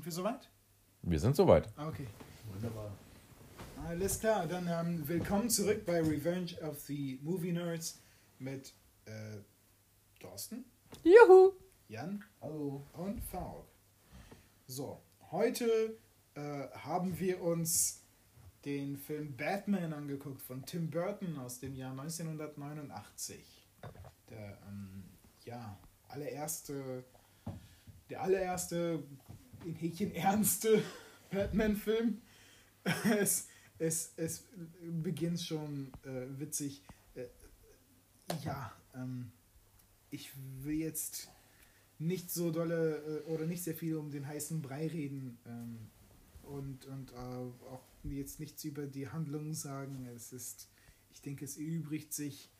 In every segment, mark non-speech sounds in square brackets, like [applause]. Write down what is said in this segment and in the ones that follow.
Sind wir soweit? Wir sind soweit. Ah, Okay. Wunderbar. Alles klar, dann ähm, willkommen zurück bei Revenge of the Movie Nerds mit äh, Thorsten, Juhu! Jan Hallo. und Faruk. So, heute äh, haben wir uns den Film Batman angeguckt von Tim Burton aus dem Jahr 1989. Der ähm, ja, allererste, der allererste in Häkchen ernste [laughs] Batman-Film. [laughs] Es, es, es beginnt schon äh, witzig. Äh, ja, ähm, ich will jetzt nicht so dolle äh, oder nicht sehr viel um den heißen Brei reden ähm, und, und äh, auch jetzt nichts über die Handlung sagen. Es ist, ich denke, es erübrigt sich.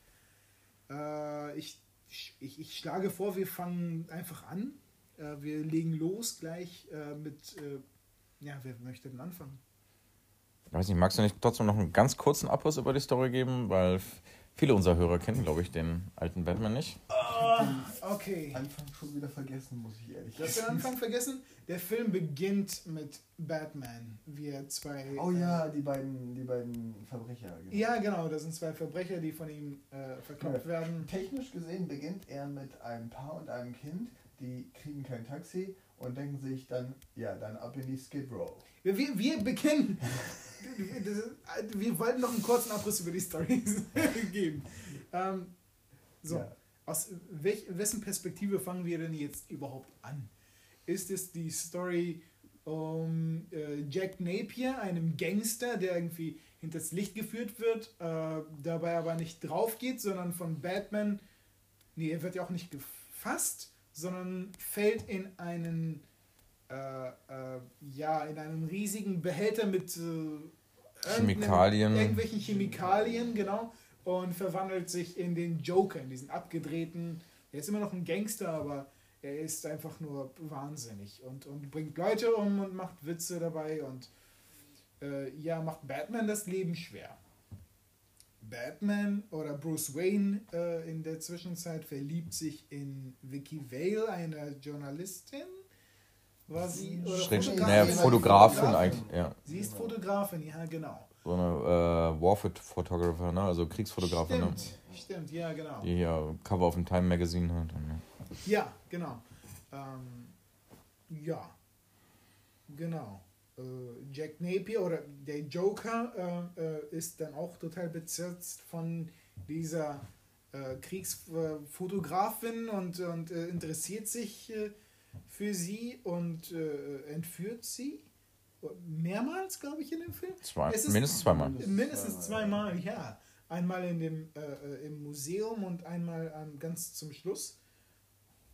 Äh, ich, ich, ich schlage vor, wir fangen einfach an. Äh, wir legen los gleich äh, mit, äh, ja, wer möchte denn anfangen? Ich weiß nicht, magst du nicht trotzdem noch einen ganz kurzen Abriss über die Story geben? Weil viele unserer Hörer kennen, glaube ich, den alten Batman nicht. Okay. Anfang schon wieder vergessen, muss ich ehrlich Du hast den Anfang vergessen? Der Film beginnt mit Batman. Wir zwei. Oh ja, die beiden, die beiden Verbrecher. Genau. Ja, genau, das sind zwei Verbrecher, die von ihm äh, verkloppt Ja. werden. Technisch gesehen beginnt er mit einem Paar und einem Kind, die kriegen kein Taxi und denken sich dann, ja, dann ab in die Skid Row. Wir, wir, wir beginnen. Wir wollten noch einen kurzen Abriss über die Story [laughs] geben. Ähm, so, Ja. aus welch, wessen Perspektive fangen wir denn jetzt überhaupt an? Ist es die Story um äh, Jack Napier, einem Gangster, der irgendwie hinters Licht geführt wird, äh, dabei aber nicht drauf geht, sondern von Batman, nee, er wird ja auch nicht gefasst, sondern fällt in einen äh, äh, ja, in einen riesigen Behälter mit äh, Chemikalien. Irgendwelchen Chemikalien, genau. Und verwandelt sich in den Joker, in diesen abgedrehten. Er ist immer noch ein Gangster, aber er ist einfach nur wahnsinnig und, und bringt Leute um und macht Witze dabei und äh, ja, macht Batman das Leben schwer. Batman oder Bruce Wayne äh, in der Zwischenzeit verliebt sich in Vicky Vale, eine Journalistin. War sie? Oder Schräg, Fotografin? naja, Fotografin eigentlich, ja. Sie ist Fotografin, ja, genau. So eine äh, Warfoot-Photographer, ne? also Kriegsfotografin, ne? Stimmt, stimmt, ja, genau. die hier Cover auf dem Time Magazine hat. Ja. Ja, genau. Ähm, ja, genau. Äh, Jack Napier oder der Joker äh, äh, ist dann auch total bezirzt von dieser äh, Kriegsfotografin und, und äh, interessiert sich äh, für sie und äh, entführt sie. Mehrmals, glaube ich, in dem Film. Zwei, Es ist- mindestens zweimal. Mindestens zweimal, ja. Einmal in dem, äh, im Museum und einmal ähm, ganz zum Schluss.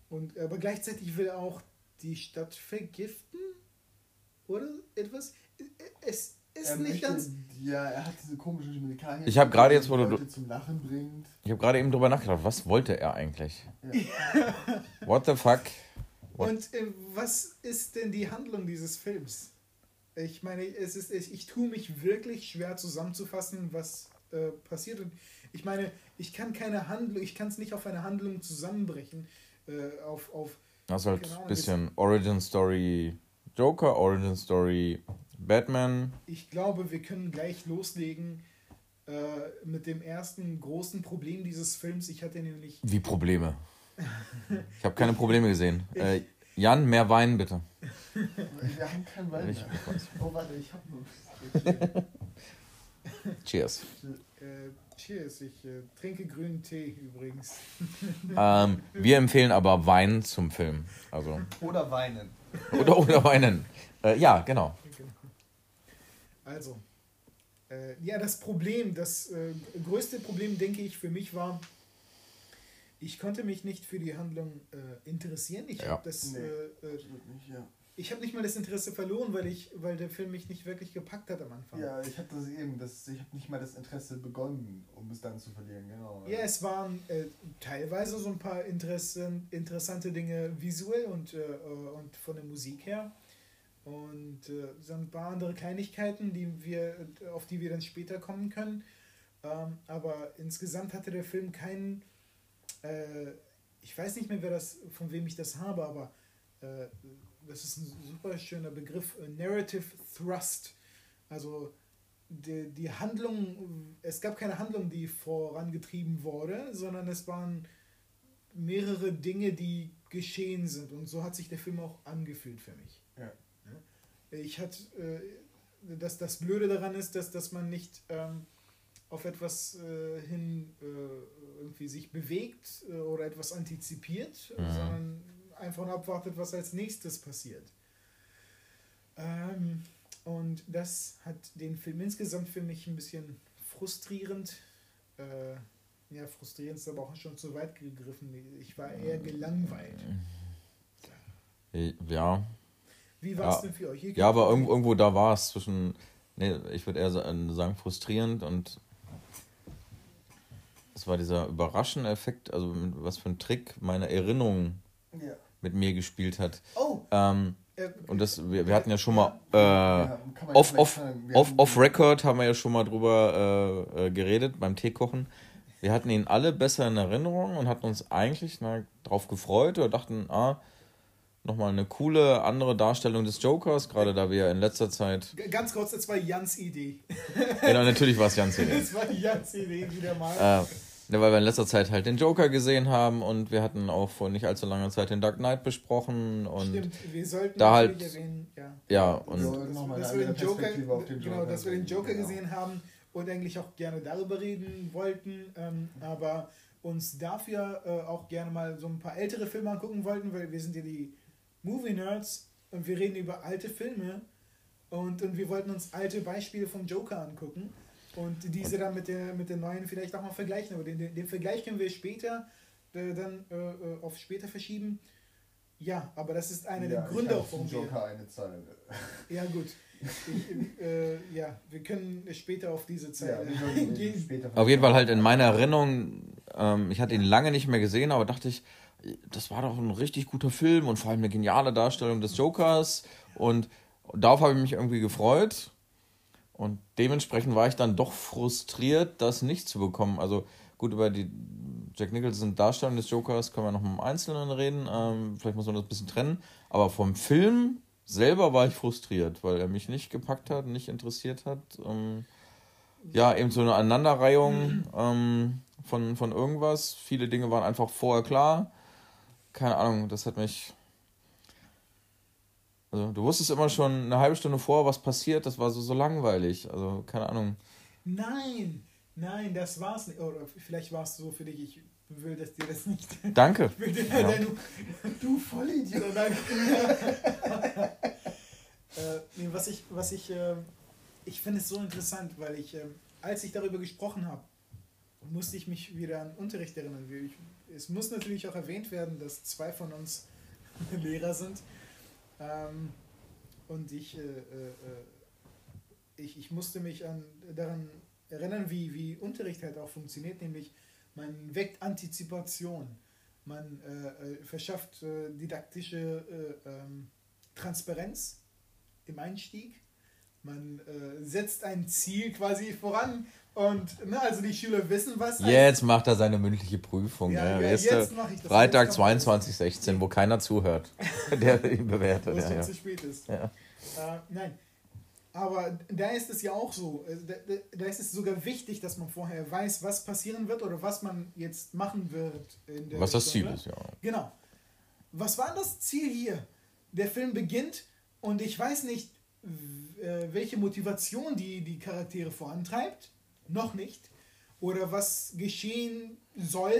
Und, aber gleichzeitig will er auch die Stadt vergiften? Oder etwas? Es ist Er nicht möchte- ganz. Ja, er hat diese komischen Chemikalien. Ich hab gerade jetzt, die wo du- Leute zum Lachen bringt. Ich habe gerade eben drüber nachgedacht, was wollte er eigentlich? What the fuck? What? Und äh, was ist denn die Handlung dieses Films? Ich meine, es ist, ich, ich tue mich wirklich schwer zusammenzufassen, was äh, passiert. Und ich meine, ich kann keine Handlung, ich kann es nicht auf eine Handlung zusammenbrechen. Äh, auf, auf Das ist halt ein bisschen Origin Story Joker, Origin Story Batman. Ich glaube, wir können gleich loslegen äh, mit dem ersten großen Problem dieses Films. Ich hatte nämlich. Wie Probleme? [laughs] Ich habe keine Probleme gesehen. Äh, Jan, mehr Wein bitte. Wir haben keinen Wein Ich- mehr. Oh, warte, ich hab nur. [laughs] Cheers. Äh, cheers, ich äh, trinke grünen Tee übrigens. Ähm, wir empfehlen aber Wein zum Film. Also, Oder weinen. Oder, oder Weinen. Äh, ja, genau. Also, äh, ja, das Problem, das äh, größte Problem, denke ich, für mich war, ich konnte mich nicht für die Handlung äh, interessieren. Ich Ja. habe das. Nee. Äh, äh, Absolut nicht, ja. Ich habe nicht mal das Interesse verloren, weil ich, weil der Film mich nicht wirklich gepackt hat am Anfang. Ja, ich habe das eben, das, ich habe nicht mal das Interesse begonnen, um es dann zu verlieren, genau. Ja, es waren äh, teilweise so ein paar Interessen, interessante Dinge visuell und, äh, äh, und von der Musik her. Und äh, so ein paar andere Kleinigkeiten, die wir, auf die wir dann später kommen können. Ähm, aber insgesamt hatte der Film keinen. Äh, ich weiß nicht mehr, wer das, von wem ich das habe, aber äh, das ist ein super schöner Begriff, äh, Narrative Thrust. Also die, die Handlung, es gab keine Handlung, die vorangetrieben wurde, sondern es waren mehrere Dinge, die geschehen sind. Und so hat sich der Film auch angefühlt für mich. Ja. Ich hatte, äh, dass das Blöde daran ist, dass, dass man nicht ähm, auf etwas äh, hin äh, irgendwie sich bewegt äh, oder etwas antizipiert, Mhm. sondern einfach nur abwartet, was als nächstes passiert. Ähm, und das hat den Film insgesamt für mich ein bisschen frustrierend. Äh, ja, frustrierend ist aber auch schon zu weit gegriffen. Ich war eher gelangweilt. Ja. Wie war es Ja. denn für euch? Ihr Ja, aber irgendwo, irgendwo da war es zwischen, nee, ich würde eher sa- sagen frustrierend und es war dieser überraschende Effekt, also was für ein Trick meine Erinnerung Ja. Mit mir gespielt hat. Oh, Ähm, äh, und das, wir, wir hatten ja schon mal äh, Ja, off, off, off, haben- off Record haben wir ja schon mal drüber äh, äh, geredet beim Teekochen. Wir hatten ihn alle besser in Erinnerung und hatten uns eigentlich na, drauf gefreut oder dachten, ah, nochmal eine coole andere Darstellung des Jokers, gerade da wir in letzter Zeit. ganz kurz, das war Jans Idee. Genau, natürlich war es ganz [laughs] Idee. Das war Jans Idee wieder mal. Äh, ne, weil wir in letzter Zeit halt den Joker gesehen haben und wir hatten auch vor nicht allzu langer Zeit den Dark Knight besprochen und Stimmt, wir sollten da halt- erwähnen, ja. ja, und mal dass wir den Joker, genau, dass wir den Joker genau. gesehen haben und eigentlich auch gerne darüber reden wollten, ähm, aber uns dafür äh, auch gerne mal so ein paar ältere Filme angucken wollten, weil wir sind ja die Movie Nerds und wir reden über alte Filme und, und wir wollten uns alte Beispiele vom Joker angucken und diese dann mit der, mit der neuen vielleicht auch mal vergleichen, aber den, den, den Vergleich können wir später äh, dann äh, äh, auf später verschieben. Ja, aber das ist einer Ja, der Gründe, warum wir... Joker eine Zeile. Ja, gut. Ich, äh, ja, wir können später auf diese Ja, sollten eingehen. [laughs] später auf jeden Fall halt in meiner Erinnerung, ähm, ich hatte ihn lange nicht mehr gesehen, aber dachte ich, das war doch ein richtig guter Film und vor allem eine geniale Darstellung des Jokers und darauf habe ich mich irgendwie gefreut und dementsprechend war ich dann doch frustriert, das nicht zu bekommen. Also gut, über die Jack Nicholson Darstellung des Jokers können wir noch im Einzelnen reden, ähm, vielleicht muss man das ein bisschen trennen, aber vom Film selber war ich frustriert, weil er mich nicht gepackt hat, nicht interessiert hat. Ähm, ja, eben so eine Aneinanderreihung [clears throat] ähm, von, von irgendwas. Viele Dinge waren einfach vorher klar. Keine Ahnung, das hat mich. Also, du wusstest immer schon eine halbe Stunde vor, was passiert. Das war so, so langweilig. Also, keine Ahnung. Nein, nein, das war's nicht. Oder vielleicht war es so für dich, ich will das dir das nicht. [laughs] Danke. Ich will dir Ja. dein, Du Vollidiot! Nein. [laughs] äh, nee, was ich, was ich, äh, ich finde es so interessant, weil ich, ähm, als ich darüber gesprochen habe, musste ich mich wieder an Unterricht erinnern. Ich, es muss natürlich auch erwähnt werden, dass zwei von uns [laughs] Lehrer sind. Ähm, und ich, äh, äh, ich, ich musste mich an, daran erinnern, wie, wie Unterricht halt auch funktioniert, nämlich man weckt Antizipation. Man äh, äh, verschafft äh, didaktische äh, ähm, Transparenz im Einstieg. Man setzt ein Ziel quasi voran und ne, also die Schüler wissen, was. Jetzt macht er seine mündliche Prüfung. Ja, Ja, ja, jetzt der? mach ich das. Freitag Jetzt kann man- 22.16, wo keiner zuhört. [laughs] Der ihn bewertet. wo es Ja, ja. zu spät ist. Ja. Äh, nein. Aber da ist es ja auch so. Also Da, da, ist es sogar wichtig, dass man vorher weiß, was passieren wird oder was man jetzt machen wird. In der Was das Ziel Stunde. ist, ja. Genau. Was war das Ziel hier? Der Film beginnt und ich weiß nicht, äh, welche Motivation die die Charaktere vorantreibt. Noch nicht. Oder was geschehen soll.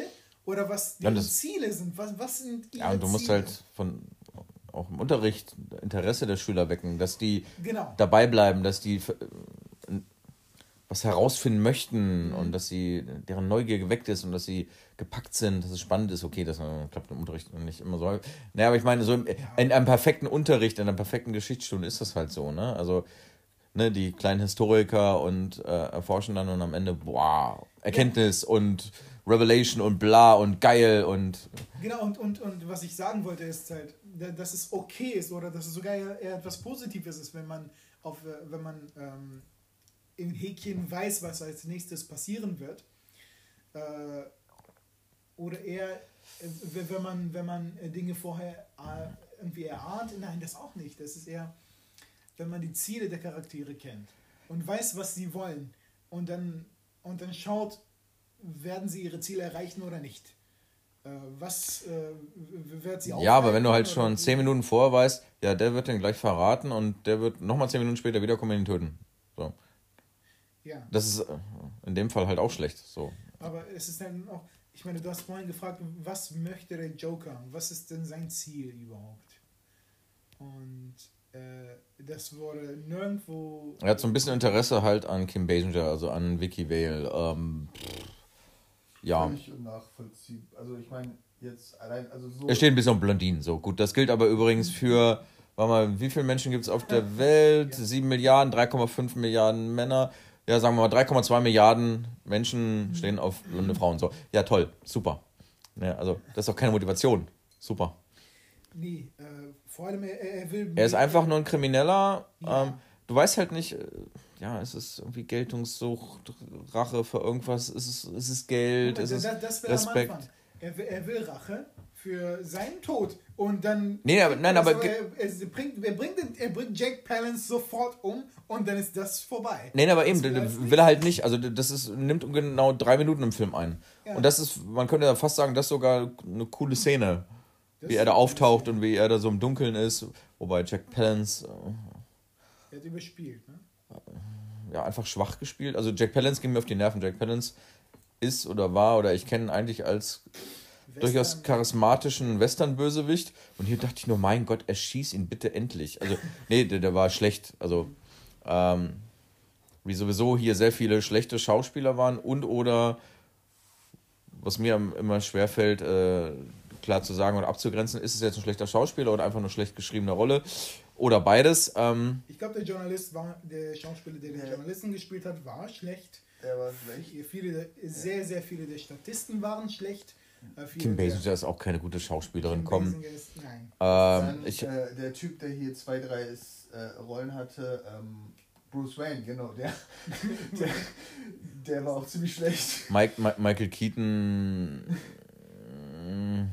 Oder was Ja, die das- Ziele sind. Was, was sind ihre Ja, und du musst Ziele? halt von auch im Unterricht Interesse der Schüler wecken, dass die Genau. dabei bleiben, dass die äh, was herausfinden möchten Mhm. und dass sie deren Neugier geweckt ist und dass sie gepackt sind, dass es spannend ist. Okay, das äh, klappt im Unterricht nicht immer so. Naja, aber ich meine, so im, in einem perfekten Unterricht, in einer perfekten Geschichtsstunde ist das halt so, ne? Also, ne, die kleinen Historiker und äh, erforschen dann und am Ende, boah, Erkenntnis und Revelation und bla und geil und Genau, und, und, und was ich sagen wollte, ist halt, da- dass es okay ist oder dass es sogar eher etwas Positives ist, wenn man auf, äh, wenn man ähm, im Häkchen weiß, was als nächstes passieren wird. Äh, oder eher, wenn man, wenn man äh, Dinge vorher äh, irgendwie erahnt. Nein, das auch nicht. Das ist eher, wenn man die Ziele der Charaktere kennt und weiß, was sie wollen und dann, und dann schaut, werden sie ihre Ziele erreichen oder nicht. Äh, was äh, wird sie Ja, aber wenn du halt schon 10 Minuten vorher weißt, ja, der wird den gleich verraten und der wird nochmal 10 Minuten später wiederkommen und ihn töten. So. Ja, Das ist äh, in dem Fall halt auch schlecht. So. aber es ist dann auch, ich meine, du hast vorhin gefragt, was möchte der Joker? Was ist denn sein Ziel überhaupt? Und das wurde nirgendwo. Er hat so ein bisschen Interesse halt an Kim Basinger, also an Vicky Vale. Ähm, ja. Völlig unnachvollziehbar. Also ich meine, jetzt allein, also so. Er steht ein bisschen auf Blondinen, so gut. Das gilt aber übrigens für, warte mal, wie viele Menschen gibt es auf der [laughs] Welt? 7 Milliarden, 3,5 Milliarden Männer. Ja, sagen wir mal, 3,2 Milliarden Menschen stehen auf blonde Frauen. So, ja, toll, super. Ja, also, das ist doch keine Motivation. Super. Nee, äh, vor allem, er, er will. Er ist einfach nur ein Krimineller. Ja. Ähm, du weißt halt nicht, äh, ja, es ist irgendwie Geltungssucht, Rache für irgendwas, es ist, es ist Geld, es das, ist das, das will er am Respekt. Er will, er will Rache für seinen Tod. Und dann. Nee, aber- nein, aber Also, ge- er, er, bringt, er, bringt, den- er bringt Jack Palance sofort um und dann ist das vorbei. Nee, aber eben, will er das als will er halt nicht. Also das ist, nimmt genau drei Minuten im Film ein. Ja. Und das ist, man könnte fast sagen, das ist sogar eine coole Szene. Wie er da auftaucht und wie er da so im Dunkeln ist. Wobei Jack Palance äh, Er hat überspielt, ne? ja einfach schwach gespielt. Also Jack Palance ging mir auf die Nerven. Jack Palance ist oder war oder ich kenne ihn eigentlich als durchaus Western- charismatischen Western-Bösewicht. Und hier dachte ich nur, mein Gott, erschieß ihn bitte endlich. Also, [laughs] nee, der, der war schlecht. Also, ähm, wie sowieso hier sehr viele schlechte Schauspieler waren und oder, was mir immer schwerfällt, äh, klar zu sagen und abzugrenzen, ist es jetzt ein schlechter Schauspieler oder einfach nur schlecht geschriebene Rolle oder beides. Ähm, Ich glaube, der Journalist war, der Schauspieler, der den Ja. Journalisten gespielt hat, war schlecht. Der war schlecht. Hier Viele, sehr, sehr viele der Statisten waren schlecht. Äh, Kim der- Basinger ist auch keine gute Schauspielerin. Kim ist, nein. Ähm, Dann, ich, äh, der Typ, der hier zwei, drei ist, äh, Rollen hatte, ähm, Bruce Wayne, genau, der, [laughs] der, der war auch ziemlich schlecht. Mike, Mi- Michael Keaton, mm,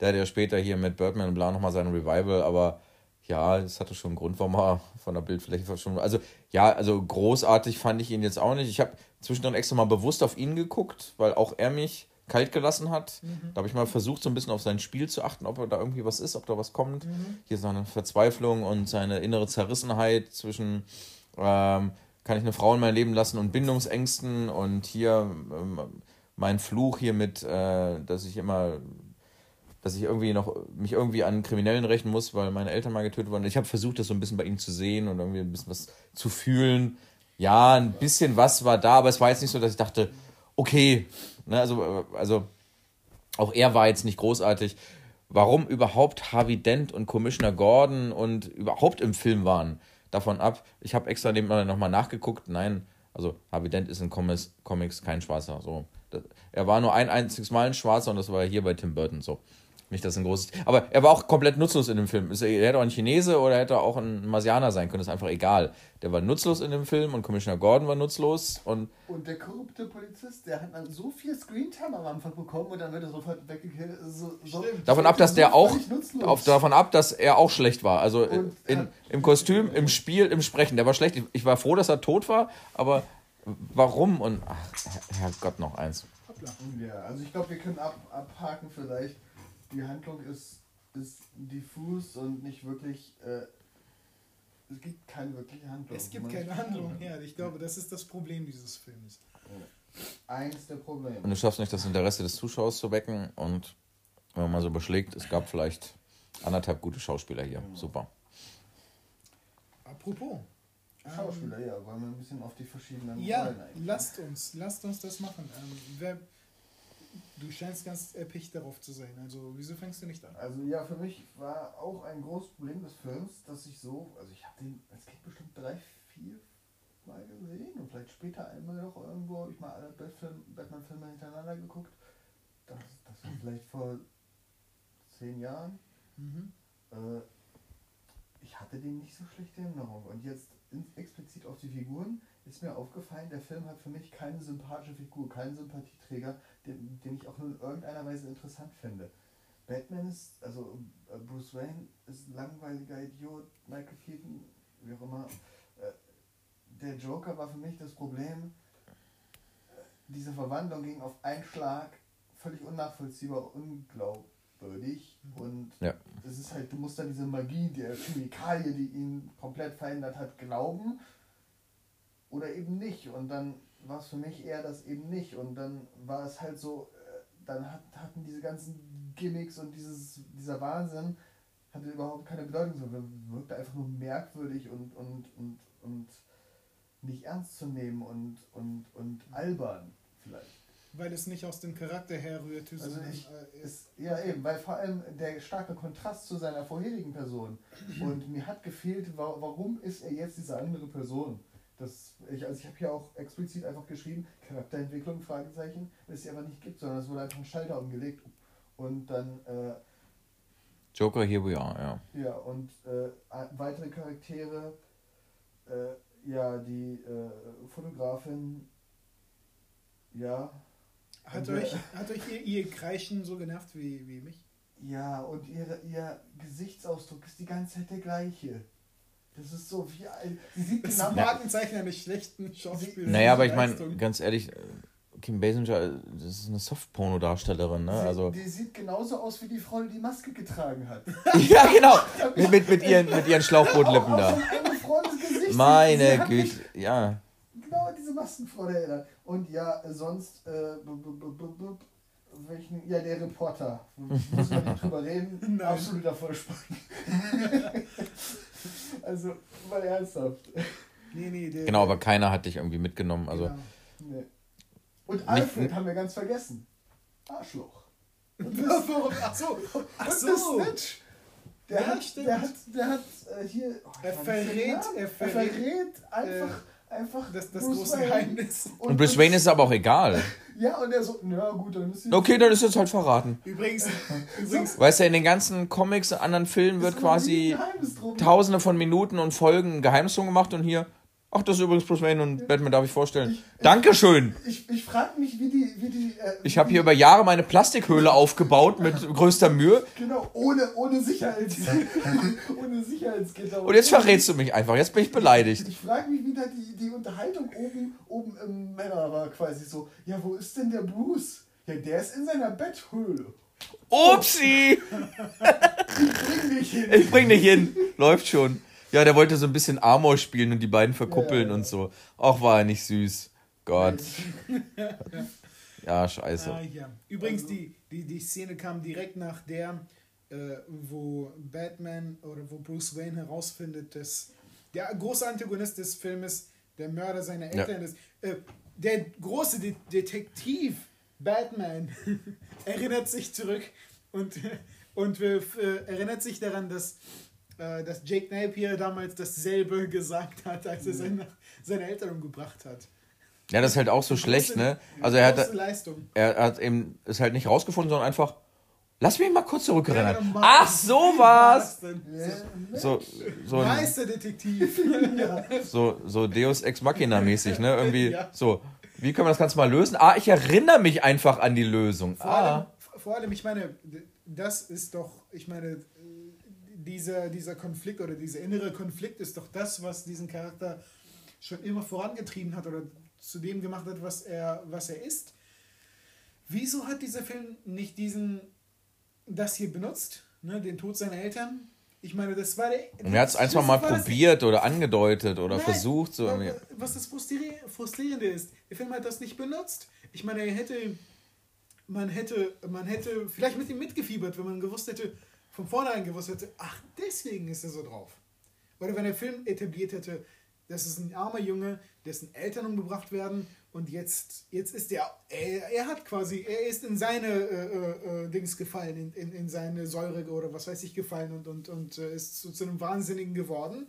der hat ja später hier mit Birdman und bla nochmal sein Revival, aber ja, das hatte schon einen Grund, warum er von der Bildfläche verschwunden war. Also, ja, also großartig fand ich ihn jetzt auch nicht. Ich habe zwischendrin extra mal bewusst auf ihn geguckt, weil auch er mich kalt gelassen hat. Da habe ich mal versucht, so ein bisschen auf sein Spiel zu achten, ob da irgendwie was ist, ob da was kommt. Hier seine Verzweiflung und seine innere Zerrissenheit zwischen ähm, kann ich eine Frau in mein Leben lassen und Bindungsängsten und hier ähm, mein Fluch hier mit, äh, dass ich immer, dass ich irgendwie noch mich irgendwie an Kriminellen rächen muss, weil meine Eltern mal getötet wurden. Ich habe versucht, das so ein bisschen bei ihm zu sehen und irgendwie ein bisschen was zu fühlen. Ja, ein bisschen was war da, aber es war jetzt nicht so, dass ich dachte, okay, ne, also, also auch er war jetzt nicht großartig. Warum überhaupt Harvey Dent und Commissioner Gordon und überhaupt im Film waren, davon ab. Ich habe extra nebenbei nochmal nachgeguckt. Nein, also Harvey Dent ist in Comics, Comics kein Schwarzer. So. Er war nur ein einziges Mal ein Schwarzer und das war hier bei Tim Burton so. Nicht, dass ein großes. Aber er war auch komplett nutzlos in dem Film. Ist Er hätte auch ein Chinese oder hätte auch ein Marsianer sein können, ist einfach egal. Der war nutzlos in dem Film und Commissioner Gordon war nutzlos und Und der korrupte Polizist, der hat dann so viel Screentime am Anfang bekommen und dann wird er sofort weggekillt. So, so. Davon ab, dass der auch auf, davon ab, dass er auch schlecht war. Also in, im Kostüm, im Spiel, im Sprechen. Der war schlecht. Ich, ich war froh, dass er tot war, aber warum? Und ach, Herr- Herrgott, noch eins. Ja, also ich glaube, wir können ab, abhaken vielleicht. Die Handlung ist, ist diffus und nicht wirklich. Äh, es gibt keine wirkliche Handlung. Es gibt keine Handlung, ja. Ich glaube, das ist das Problem dieses Films. Eins der Probleme. Und du schaffst nicht, das Interesse des Zuschauers zu wecken. Und wenn man mal so überschlägt, es gab vielleicht anderthalb gute Schauspieler hier. Super. Apropos. ähm, Schauspieler, ja, wollen wir ein bisschen auf die verschiedenen Ja, lasst uns, lasst uns das machen. Ähm, wer, du scheinst ganz erpicht darauf zu sein. Also, wieso fängst du nicht an? Also ja, für mich war auch ein großes Problem des Films, dass ich so, also ich habe den als Kind bestimmt drei, vier Mal gesehen und vielleicht später einmal noch irgendwo habe ich mal alle Batman- Batman-Filme hintereinander geguckt. Das, das war vielleicht vor zehn Jahren. Mhm. Äh, ich hatte den nicht so schlecht in Erinnerung. Und jetzt explizit auf die Figuren ist mir aufgefallen, der Film hat für mich keine sympathische Figur, keinen Sympathieträger, den, den ich auch nur in irgendeiner Weise interessant finde. Batman ist, also äh, Bruce Wayne ist ein langweiliger Idiot, Michael Keaton, wie auch immer. Äh, der Joker war für mich das Problem. Äh, diese Verwandlung ging auf einen Schlag völlig unnachvollziehbar, unglaubwürdig. Und Ja. es ist halt, du musst an diese Magie der Chemikalie, die ihn komplett verändert hat, glauben. Oder eben nicht. Und dann war es für mich eher das eben nicht. Und dann war es halt so, äh, dann hat, hatten diese ganzen Gimmicks und dieses, dieser Wahnsinn hatte überhaupt keine Bedeutung, sondern wirkte einfach nur merkwürdig und, und, und, und nicht ernst zu nehmen und, und, und albern vielleicht. Weil es nicht aus dem Charakter herrührte, Also ich- äh, Ist, ja, eben, weil vor allem der starke Kontrast zu seiner vorherigen Person. [clears throat] Und mir hat gefehlt, wa warum ist er jetzt diese andere Person? Das, ich, also ich habe hier auch explizit einfach geschrieben, Charakterentwicklung, Fragezeichen, es sie aber nicht gibt, sondern es wurde einfach ein Schalter umgelegt und dann, äh, Joker, here we are, ja. ja, und äh, weitere Charaktere, äh, ja, die äh, Fotografin, ja, hat, euch, hat euch ihr, ihr Kreischen so genervt wie, wie mich? Ja, und ihre, ihr Gesichtsausdruck ist die ganze Zeit der gleiche. Das ist so wie ein. Sie sieht Das genau. Markenzeichen eines schlechten Schauspielers. Naja, aber ich meine, ganz ehrlich, äh, Kim Basinger, äh, das ist eine Soft-Porno-Darstellerin, ne? sie, Also. die sieht genauso aus wie die Frau, die die Maske getragen hat. [laughs] ja, genau. [laughs] Mit, mit, mit, ihren, mit ihren Schlauchbootlippen Auch da. Gesicht. Meine mich Güte, ja. Genau an diese Maskenfrau erinnert. Und ja, sonst. Äh, b- b- b- b- b- welchen, ja, der Reporter. [laughs] Muss man nicht drüber reden. Nein. Absoluter Vollspann. [laughs] also, mal ernsthaft. Nee, nee, der, Genau, aber keiner hat dich irgendwie mitgenommen. Also, Genau. Nee. Und Alfred haben wir ganz vergessen. Arschloch. [laughs] Warum? Ach so, ach Und so. das Snitch. Der, Ja, hat, der hat, der hat äh, hier. oh, Er nicht den verrät- er er verrät, verrät einfach, einfach Das, das große. Geheimnis. und Bruce Wayne ist aber auch egal. Ja, und er so, na gut, dann ist sie. Okay, dann ist jetzt halt verraten. Übrigens, [laughs] übrigens Weißt du, in den ganzen Comics und anderen Filmen wird quasi tausende von Minuten und Folgen ein Geheimnis drum gemacht und hier, ach, das ist übrigens Bruce Wayne und Batman darf ich vorstellen. Dankeschön. Ich, ich frage mich, wie die. Wie die äh, Ich habe hier über Jahre meine Plastikhöhle aufgebaut mit [laughs] größter Mühe Genau, ohne, ohne, Sicherheits, [laughs] ohne Sicherheitsgitter. und jetzt verrätst du mich einfach. Jetzt bin ich beleidigt. Ich frage mich, wie da die, die Unterhaltung oben, oben im Männer war, quasi so. Ja, wo ist denn der Bruce? Ja, der ist in seiner Betthöhle. Upsi! [laughs] Bring mich hin. Ich bring dich hin. Läuft schon. Ja, der wollte so ein bisschen Amor spielen und die beiden verkuppeln Ja, ja, ja. und so. Auch war er nicht süß. Gott. [laughs] Ja, scheiße. Ah, ja. Übrigens, die, die, die Szene kam direkt nach der, äh, wo Batman oder wo Bruce Wayne herausfindet, dass der große Antagonist des Filmes der Mörder seiner Ja. Eltern ist. Äh, der große De Detektiv Batman [laughs] erinnert sich zurück und, [laughs] und äh, erinnert sich daran, dass, äh, dass Jake Napier damals dasselbe [laughs] gesagt hat, als er seine, seine Eltern umgebracht hat. Ja, das ist halt auch so schlecht, Große- ne? Also er hat, Leistung. er hat eben es halt nicht rausgefunden, sondern einfach, lass mich mal kurz zurückerinnern. Ja, Ach, so war's. denn? Ja, So, so, ein, Meisterdetektiv. [laughs] so, so Deus Ex Machina mäßig, ne? Irgendwie Ja. so. Wie können wir das Ganze mal lösen? Ah, ich erinnere mich einfach an die Lösung. Vor, allem, Ah. vor allem, ich meine, das ist doch, ich meine, äh, dieser, dieser Konflikt oder dieser innere Konflikt ist doch das, was diesen Charakter schon immer vorangetrieben hat oder zu dem gemacht hat, was er, was er ist. Wieso hat dieser Film nicht diesen, das hier benutzt, ne, den Tod seiner Eltern? Ich meine, das war der. Und er hat es ein, zwei Mal probiert oder angedeutet oder Nein, versucht. So irgendwie. Was das Frustri- Frustrierende ist, der Film hat das nicht benutzt. Ich meine, er hätte, man hätte, man hätte vielleicht mit ihm mitgefiebert, wenn man gewusst hätte, von vornherein gewusst hätte, ach, deswegen ist er so drauf. Oder wenn der Film etabliert hätte, das ist ein armer Junge, dessen Eltern umgebracht werden und jetzt, jetzt ist er, er, er hat quasi, er ist in seine äh, äh, äh, Dings gefallen, in, in, in seine Säure oder was weiß ich gefallen und, und, und äh, ist zu, zu einem Wahnsinnigen geworden.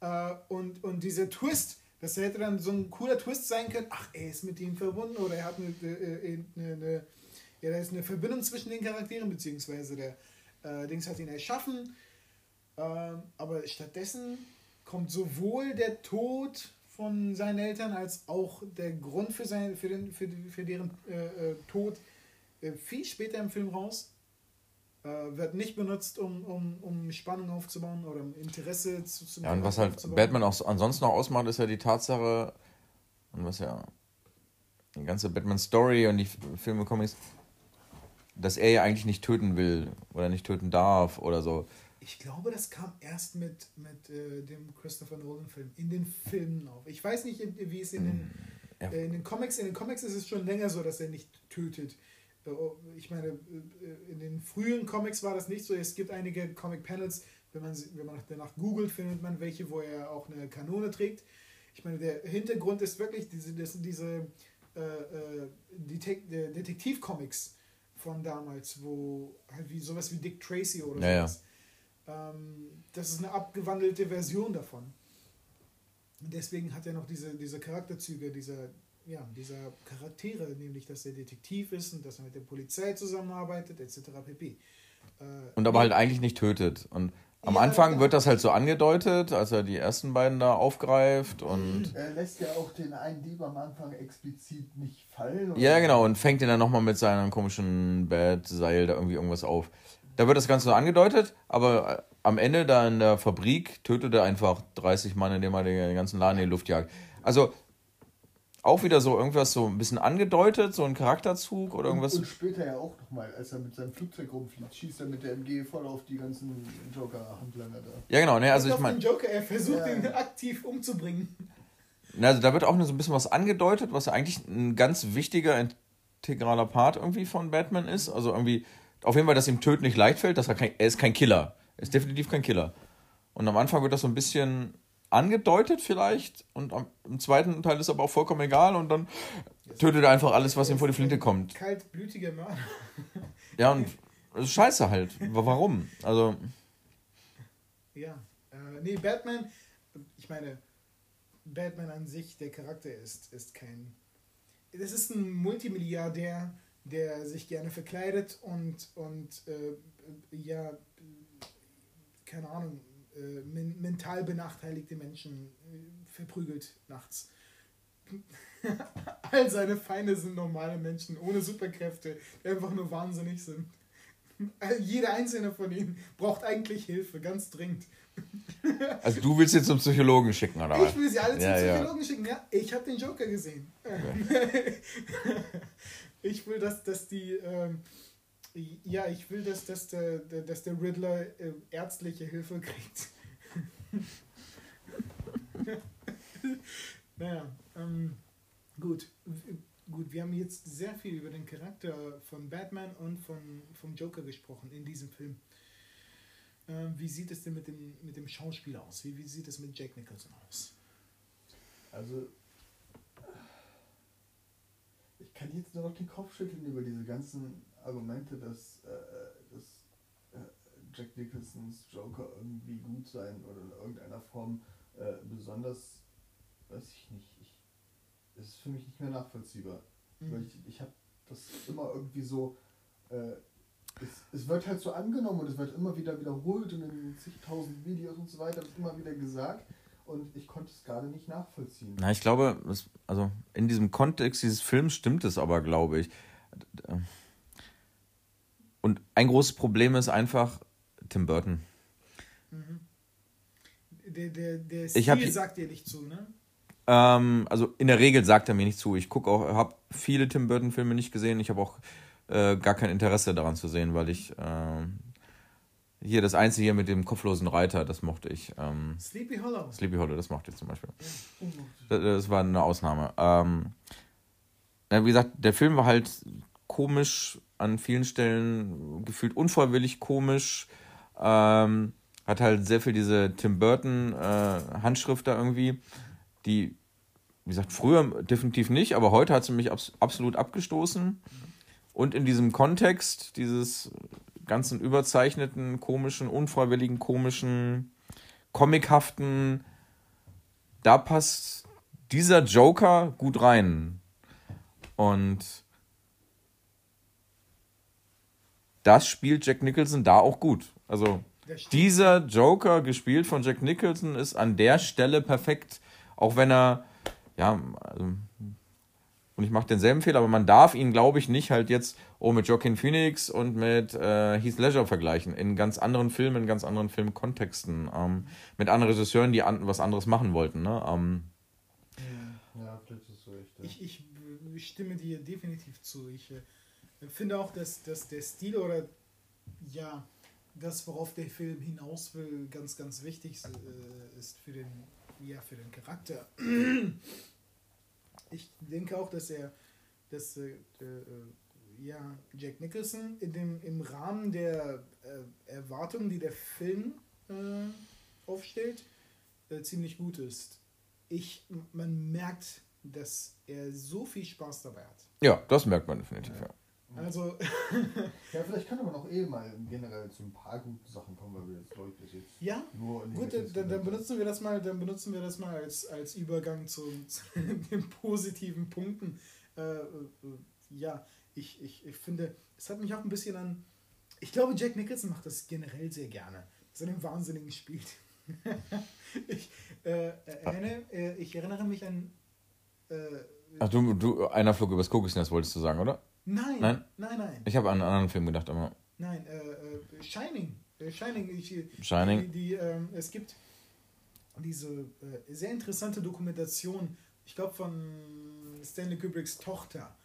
Äh, und, und dieser Twist, das hätte dann so ein cooler Twist sein können, ach, er ist mit ihm verbunden oder er hat eine, äh, eine, eine, ja, da ist eine Verbindung zwischen den Charakteren, beziehungsweise der äh, Dings hat ihn erschaffen. Ähm, aber stattdessen kommt sowohl der Tod von seinen Eltern als auch der Grund für, sein, für, den, für, für deren äh, äh, Tod äh, viel später im Film raus. Äh, wird nicht benutzt, um, um, um Spannung aufzubauen oder um Interesse zu, zu Ja, und was halt. Batman auch ansonsten noch ausmacht, ist ja die Tatsache, und was ja die ganze Batman-Story und die Filme, Comics, dass er ja eigentlich nicht töten will oder nicht töten darf oder so. Ich glaube, das kam erst mit, mit äh, dem Christopher Nolan-Film, in den Filmen auf. Ich weiß nicht, wie es in den, Hm, Ja. äh, in den Comics, in den Comics ist es schon länger so, dass er nicht tötet. Äh, Ich meine, äh, in den frühen Comics war das nicht so. Es gibt einige Comic-Panels, wenn man, wenn man danach googelt, findet man welche, wo er auch eine Kanone trägt. Ich meine, der Hintergrund ist wirklich diese, das, diese äh, äh, Detek Detektiv-Comics von damals, wo halt wie sowas wie Dick Tracy oder Ja, ja. sowas. Ähm, das ist eine abgewandelte Version davon. Und deswegen hat er noch diese, diese Charakterzüge, dieser, ja, dieser Charaktere, nämlich dass er Detektiv ist und dass er mit der Polizei zusammenarbeitet, etc. pp. Äh, Und aber halt eigentlich nicht tötet. Und am Anfang wird das halt so angedeutet, als er die ersten beiden da aufgreift und. Er lässt ja auch den einen Dieb am Anfang explizit nicht fallen. oder? Ja, genau, und fängt ihn dann nochmal mit seinem komischen Bad-Seil da irgendwie irgendwas auf. Da wird das Ganze so angedeutet, aber äh, am Ende da in der Fabrik tötet er einfach 30 Mann, indem er den ganzen Laden in die Luft jagt. Also auch wieder so irgendwas so ein bisschen angedeutet, so ein Charakterzug oder Und, irgendwas. und später ja auch nochmal, als er mit seinem Flugzeug rumfliegt, schießt er mit der MG voll auf die ganzen Joker-Handlanger da. Ja, genau, ne, also ich meine, Joker, er versucht Ja. ihn aktiv umzubringen. also da wird auch nur so ein bisschen was angedeutet, was ja eigentlich ein ganz wichtiger, integraler Part irgendwie von Batman ist. Also irgendwie, auf jeden Fall, dass ihm Töten nicht leicht fällt, dass er kein, er ist kein Killer. Er ist definitiv kein Killer. Und am Anfang wird das so ein bisschen angedeutet vielleicht und am, im zweiten Teil ist aber auch vollkommen egal und dann tötet er einfach alles, was ihm vor die Flinte kommt. Kaltblütiger Mörder. [laughs] Ja, und ist scheiße halt. Wa- Warum? Also, Ja. Äh, nee, Batman, ich meine, Batman an sich, der Charakter ist, ist kein. Das ist ein Multimilliardär, der sich gerne verkleidet und, und äh, ja, keine Ahnung, äh, men mental benachteiligte Menschen äh, verprügelt nachts. [laughs] All seine Feinde sind normale Menschen ohne Superkräfte, die einfach nur wahnsinnig sind. Jeder einzelne von ihnen braucht eigentlich Hilfe, ganz dringend. [laughs] also du willst jetzt zum Psychologen schicken, oder was? Ich will sie alle zum Ja, ja. Psychologen schicken. Ja, ich habe den Joker gesehen. [laughs] ich will, dass, dass die. Ähm, ja, ich will, dass, dass, der, dass der Riddler äh, ärztliche Hilfe kriegt. [laughs] naja, ähm, gut. Gut, wir haben jetzt sehr viel über den Charakter von Batman und von, vom Joker gesprochen in diesem Film. Ähm, wie sieht es denn mit dem, mit dem Schauspieler aus? Wie, wie sieht es mit Jack Nicholson aus? Also, ich kann jetzt nur noch den Kopf schütteln über diese ganzen Argumente, dass, äh, dass äh, Jack Nicholsons Joker irgendwie gut sein oder in irgendeiner Form äh, besonders, weiß ich nicht. Ich, es ist für mich nicht mehr nachvollziehbar. Weil ich, ich habe das immer irgendwie so. Äh, es, es wird halt so angenommen und es wird immer wieder wiederholt und in zigtausend Videos und so weiter wird immer wieder gesagt und ich konnte es gerade nicht nachvollziehen. Na, ich glaube, das, also in diesem Kontext dieses Films stimmt es aber, glaube ich. Und ein großes Problem ist einfach Tim Burton. Der, der, der Ich hab Stil sagt dir nicht zu, ne? Ähm, also in der Regel sagt er mir nicht zu. Ich gucke auch, habe viele Tim Burton Filme nicht gesehen. Ich habe auch äh, gar kein Interesse daran zu sehen, weil ich ähm, hier das einzige hier mit dem kopflosen Reiter, das mochte ich. Ähm, Sleepy Hollow. Sleepy Hollow, das mochte ich zum Beispiel. Das, das war eine Ausnahme. Ähm, ja, wie gesagt, der Film war halt komisch an vielen Stellen, gefühlt unfreiwillig komisch. Ähm, hat halt sehr viel diese Tim Burton äh, Handschrift da irgendwie, die, wie gesagt, früher definitiv nicht, aber heute hat sie mich abs absolut abgestoßen. Und in diesem Kontext dieses ganzen überzeichneten, komischen, unfreiwilligen, komischen, comichaften, da passt dieser Joker gut rein. Und das spielt Jack Nicholson da auch gut. Also dieser Joker, gespielt von Jack Nicholson, ist an der Stelle perfekt. Auch wenn er, ja, also, und ich mache denselben Fehler, aber man darf ihn, glaube ich, nicht halt jetzt oh, mit Joaquin Phoenix und mit äh, Heath Ledger vergleichen. In ganz anderen Filmen, in ganz anderen Filmkontexten. Ähm, mit anderen Regisseuren, die an, was anderes machen wollten. Ne? Ähm, Ja, vielleicht ist so recht. Ja. Ich, ich, ich stimme dir definitiv zu. Ich äh, finde auch, dass, dass der Stil oder ja, das, worauf der Film hinaus will, ganz, ganz wichtig äh, ist für den, ja, für den Charakter. Ich denke auch, dass er, dass äh, äh, ja, Jack Nicholson in dem, im Rahmen der äh, Erwartungen, die der Film äh, aufstellt, ziemlich gut ist. Ich, man merkt, dass er so viel Spaß dabei hat. ja, das merkt man definitiv, ja. Also, [laughs] Ja, vielleicht kann aber noch eh mal generell zu ein paar guten Sachen kommen, weil wir jetzt deutlich jetzt ja, nur in gut, dann, dann benutzen wir das mal, dann benutzen wir das mal als, als Übergang zu, [laughs] zu den positiven Punkten. Äh, äh, ja, ich, ich, ich finde, es hat mich auch ein bisschen an. Ich glaube, Jack Nicholson macht das generell sehr gerne. Er den Wahnsinnigen spielt. [laughs] ich, äh, erinnere, äh, ich erinnere mich an. Äh, Ach, du, du, einer flog übers Kokosnest, wolltest du sagen, oder? Nein, Nein? nein, nein, Ich habe an einen anderen Film gedacht, aber. nein, äh, äh, Shining. Äh, Shining, ich, Shining. Die, die, ähm, es gibt diese äh, sehr interessante Dokumentation, ich glaube von Stanley Kubricks Tochter,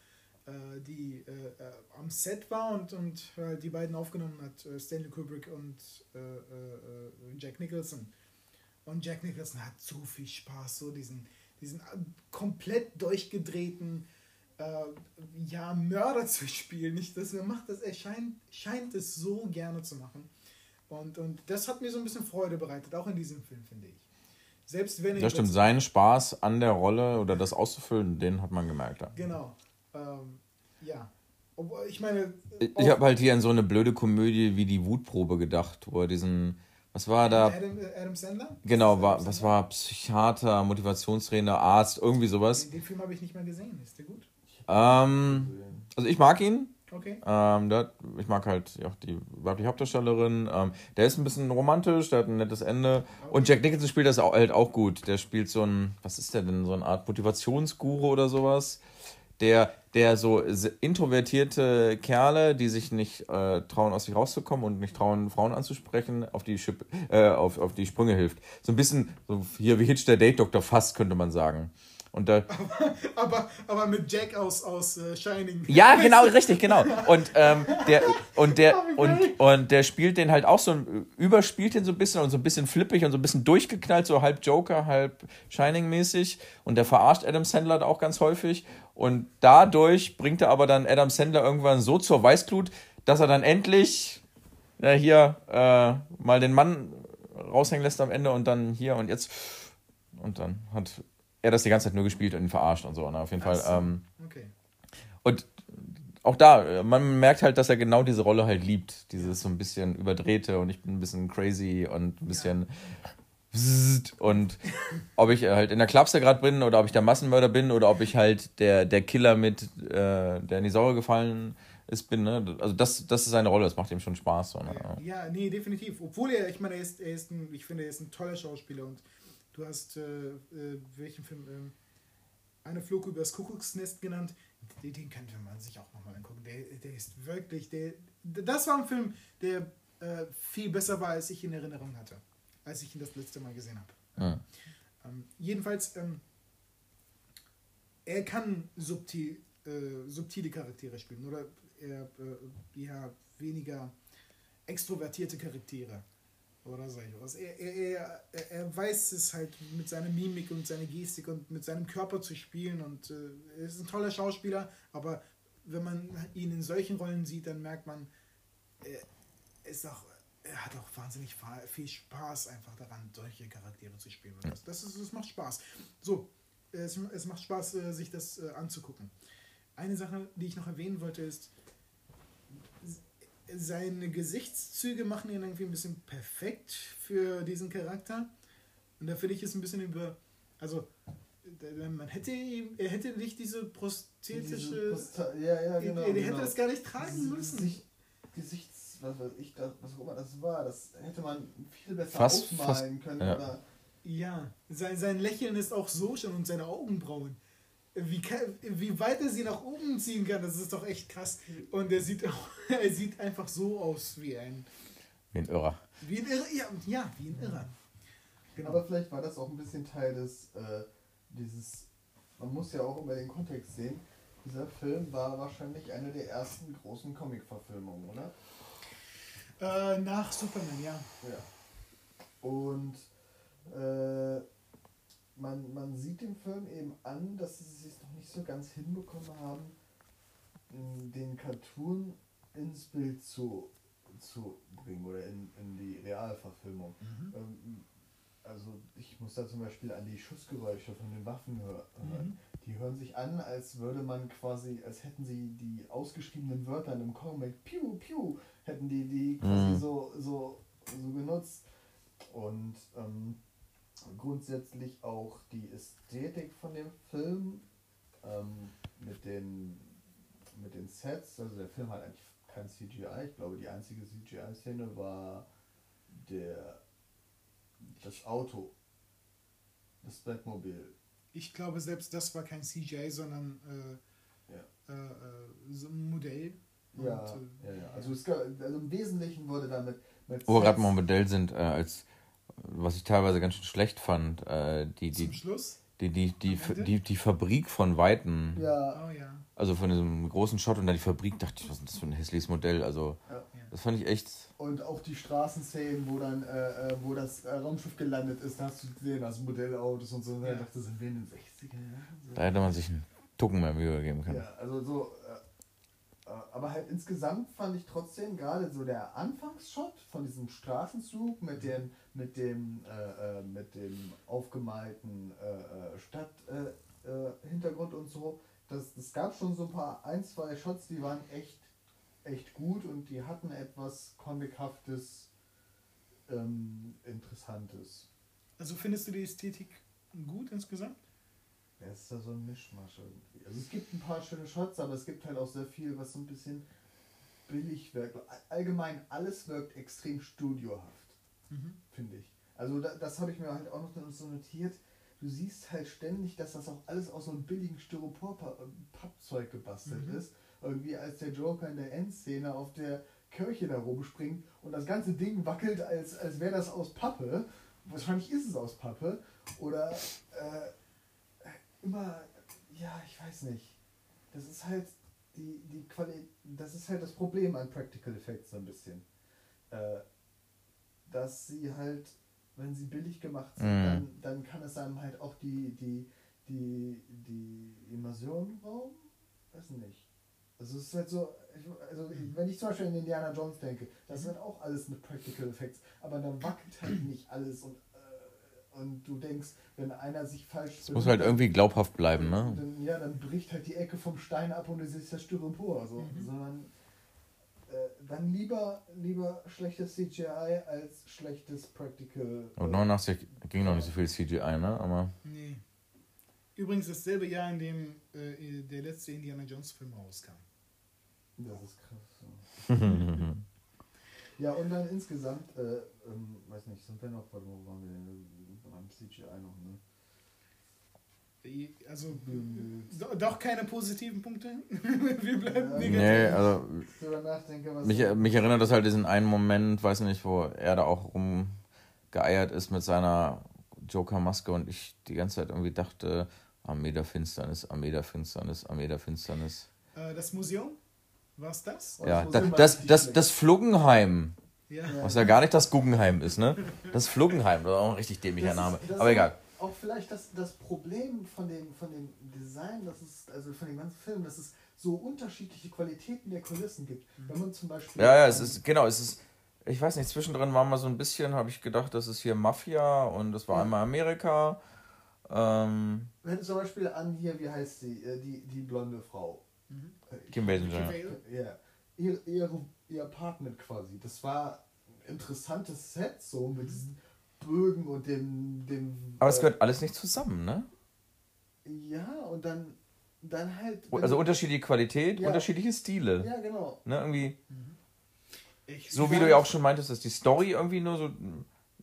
äh, die äh, äh, am Set war und, und äh, die beiden aufgenommen hat, äh, Stanley Kubrick und äh, äh, äh, Jack Nicholson. Und Jack Nicholson hat so viel Spaß, so diesen, diesen äh, komplett durchgedrehten äh, ja, Mörder [laughs] zu spielen. Nicht, dass er macht das, er scheint, scheint es so gerne zu machen. Und, und das hat mir so ein bisschen Freude bereitet, auch in diesem Film, finde ich. Selbst wenn Das stimmt, seinen Spaß an der Rolle oder das auszufüllen, den hat man gemerkt. Ja. Genau. Ähm, ja. Obwohl, ich meine. Ich habe halt hier an so eine blöde Komödie wie die Wutprobe gedacht, wo er diesen. Was war da? Adam, Adam Sandler? Genau, das war, Adam was Sandler? war Psychiater, Motivationstrainer, Arzt, irgendwie sowas. Den, den Film habe ich nicht mal gesehen. Ist der gut? Ähm, also ich mag ihn. Okay. Ähm, der, ich mag halt auch die weibliche Hauptdarstellerin. Ähm, der ist ein bisschen romantisch, der hat ein nettes Ende. Und Jack Nicholson spielt das auch, halt auch gut. Der spielt so ein, was ist der denn, so eine Art Motivationsguru oder sowas. Der, der so introvertierte Kerle, die sich nicht äh, trauen, aus sich rauszukommen und nicht trauen, Frauen anzusprechen, auf die, Schip, äh, auf, auf die Sprünge hilft. So ein bisschen, so hier wie Hitch der Date-Doktor fast, könnte man sagen. Und da, Aber, aber mit Jack aus, aus äh, Shining. ja, genau, richtig, genau. Und ähm, der und der [laughs] und, und der spielt den halt auch so überspielt den so ein bisschen und so ein bisschen flippig und so ein bisschen durchgeknallt, so halb Joker, halb Shining mäßig und der verarscht Adam Sandler auch ganz häufig. Und dadurch bringt er aber dann Adam Sandler irgendwann so zur Weißglut, dass er dann endlich ja, hier äh, mal den Mann raushängen lässt am Ende und dann hier und jetzt. Und dann hat er das die ganze Zeit nur gespielt und ihn verarscht und so. Ne? Auf jeden Fall. Ach so. Ähm, Okay. und auch da, man merkt halt, dass er genau diese Rolle halt liebt. Dieses so ein bisschen überdrehte und ich bin ein bisschen crazy und ein bisschen. [laughs] Und ob ich äh, halt in der Klapse gerade bin oder ob ich der Massenmörder bin oder ob ich halt der, der Killer mit, äh, der in die Säure gefallen ist, bin. Ne? Also das, das ist seine Rolle, das macht ihm schon Spaß. So, ne? Ja, nee, definitiv. Obwohl er, ich meine, er ist, er ist ein, ich finde, er ist ein toller Schauspieler und du hast, äh, äh, welchen Film, ähm, eine Flug übers Kuckucksnest genannt, den, den könnte man sich auch nochmal angucken. Der, der ist wirklich, der, das war ein Film, der äh, viel besser war, als ich in Erinnerung hatte, als ich ihn das letzte Mal gesehen habe. Ja. Ähm, jedenfalls, ähm, er kann subtil, äh, subtile Charaktere spielen oder eher, äh, ja, weniger extrovertierte Charaktere oder so etwas. Er, er, er, er- weiß es halt mit seiner Mimik und seiner Gestik und mit seinem Körper zu spielen und äh, er ist ein toller Schauspieler, aber wenn man ihn in solchen Rollen sieht, dann merkt man, er ist auch, er hat auch wahnsinnig viel Spaß einfach daran, solche Charaktere zu spielen. Das, das, ist, das macht Spaß. So, es, es macht Spaß, äh, sich das äh, anzugucken. Eine Sache, die ich noch erwähnen wollte, ist, seine Gesichtszüge machen ihn irgendwie ein bisschen perfekt für diesen Charakter. Und da finde ich es ein bisschen über. Also, man hätte ihm, er hätte nicht diese prosthetische. Posta- ja, ja, genau. er, er hätte genau. das gar nicht tragen müssen. Gesicht, Gesichts, was weiß ich, das, was auch immer das war, das hätte man viel besser Fast- aufmalen können. ja. Oder Ja, sein, sein Lächeln ist auch so schon und seine Augenbrauen. Wie, kann, wie weit er sie nach oben ziehen kann, das ist doch echt krass. Und er sieht, auch, [laughs] er sieht einfach so aus wie ein, Wie ein Irrer. wie ein Irrer. Ja, ja wie ein Irrer. Genau. Aber vielleicht war das auch ein bisschen Teil des, äh, dieses, man muss ja auch über den Kontext sehen, dieser Film war wahrscheinlich eine der ersten großen Comic-Verfilmungen, oder? Äh, nach Superman, ja. Ja. Und äh, man, man sieht dem Film eben an, dass sie es noch nicht so ganz hinbekommen haben, m, den Cartoon ins Bild zu, zu bringen oder in, in die Realverfilmung. Ähm, also ich muss da zum Beispiel an die Schussgeräusche von den Waffen hör- hören. Mhm. Die hören sich an, als würde man quasi, als hätten sie die ausgeschriebenen Wörter in einem Comic, piu, piu, hätten die die quasi Mhm. so, so, so genutzt. Und ähm, grundsätzlich auch die Ästhetik von dem Film ähm, mit, den, mit den Sets. Also der Film hat eigentlich kein CGI. Ich glaube, die einzige CGI-Szene war der, das Auto, das Batmobil. Ich glaube, selbst das war kein CGI, sondern äh, Ja. äh, äh, so ein Modell. Ja, Und, äh, ja, ja. Also, es, gab- also im Wesentlichen wurde damit mit Wo wir gerade mal Modell sind, äh, als was ich teilweise ganz schön schlecht fand, äh, die, Zum die, Schluss. die, die, die, die, die Fabrik von Weitem. Ja, Oh ja. Also von diesem großen Shot und dann die Fabrik, dachte ich, was ist das für ein hässliches Modell? Also, Ja. das fand ich echt. und auch die Straßenszenen, wo dann, äh, äh, wo das äh, Raumschiff gelandet ist, da hast du gesehen, das Modellautos und so. Und Ja. ich dachte, sind wir in den 60er Jahren? So. Da hätte man sich einen Tucken mehr Mühe geben können. Ja, also so, aber halt insgesamt fand ich trotzdem gerade so der Anfangsshot von diesem Straßenzug mit dem, mit dem, äh, äh, mit dem aufgemalten äh, äh, Stadthintergrund äh, Hintergrund und so, das, das gab schon so ein paar, ein, zwei Shots, die waren echt, echt gut und die hatten etwas Comichaftes, ähm, Interessantes. Also findest du die Ästhetik gut insgesamt? Ja, es ist ja so ein Mischmasch irgendwie. Also es gibt ein paar schöne Shots, aber es gibt halt auch sehr viel, was so ein bisschen billig wirkt. Allgemein alles wirkt extrem studiohaft, Mhm. finde ich. Also da, das habe ich mir halt auch noch so notiert. Du siehst halt ständig, dass das auch alles aus so einem billigen Styropor-Pappzeug gebastelt Mhm. ist. Irgendwie als der Joker in der Endszene auf der Kirche da rumspringt und das ganze Ding wackelt, als, als wäre das aus Pappe. Wahrscheinlich ist es aus Pappe. Oder äh, immer, ja, ich weiß nicht. Das ist halt die, die Quali das ist halt das Problem an Practical Effects so ein bisschen. Äh, dass sie halt, wenn sie billig gemacht sind, Mhm. dann, dann kann es einem halt auch die, die, die, die Immersion rauben. Weiß nicht. Also es ist halt so, ich- also wenn ich zum Beispiel an Indiana Jones denke, das sind auch alles mit Practical Effects, aber dann wackelt halt nicht alles und, und du denkst, wenn einer sich falsch Es muss halt irgendwie glaubhaft bleiben, ne? dann, ja, dann bricht halt die Ecke vom Stein ab und du siehst das Styropor. So. Mhm. Sondern äh, dann lieber, lieber schlechtes CGI als schlechtes Practical. Und 89 ging noch nicht so viel CGI, ne? Aber Nee. Übrigens dasselbe Jahr, in dem äh, der letzte Indiana Jones Film rauskam. Das ist krass. Ja, [laughs] ja und dann insgesamt, äh, ähm, weiß nicht, sind wir noch, wo waren wir denn? Beim CGI noch, ne? Also Mhm. do, doch keine positiven Punkte. [laughs] Wir bleiben Ja. negativ. nee, also was. mich, mich erinnert das halt diesen einen Moment, weiß nicht, wo er da auch rumgeeiert ist mit seiner Joker-Maske und ich die ganze Zeit irgendwie dachte, Armee der Finsternis, Armee der Finsternis, Armee der Finsternis. Äh, das Museum? War es das? Ja, das das, das, das Fluggenheim, Ja. Ja. was ja gar nicht das Guggenheim ist, ne? Das Fluggenheim, das ist auch ein richtig dämlicher ist- Name. das Aber ist egal. Auch vielleicht das, das Problem von dem, von dem Design, das ist, also von dem ganzen Film, dass es so unterschiedliche Qualitäten der Kulissen gibt. Wenn man zum Beispiel. Ja, ja, es ist, genau, es ist, ich weiß nicht, zwischendrin war mal so ein bisschen, habe ich gedacht, das ist hier Mafia und das war Ja. einmal Amerika. Ähm, Wenn du zum Beispiel an hier, wie heißt sie, äh, die, die blonde Frau. Mhm. Äh, Kim Basinger. Ja, ihr, ihre, ihr Apartment quasi. Das war ein interessantes Set, so mit diesen Bögen und dem. dem aber es äh, gehört alles nicht zusammen, ne? Ja, und dann, dann halt. Also unterschiedliche Qualität, Ja. unterschiedliche Stile. Ja, genau. Ne, irgendwie, Ich, so wie du ja auch schon meintest, dass die Story irgendwie nur so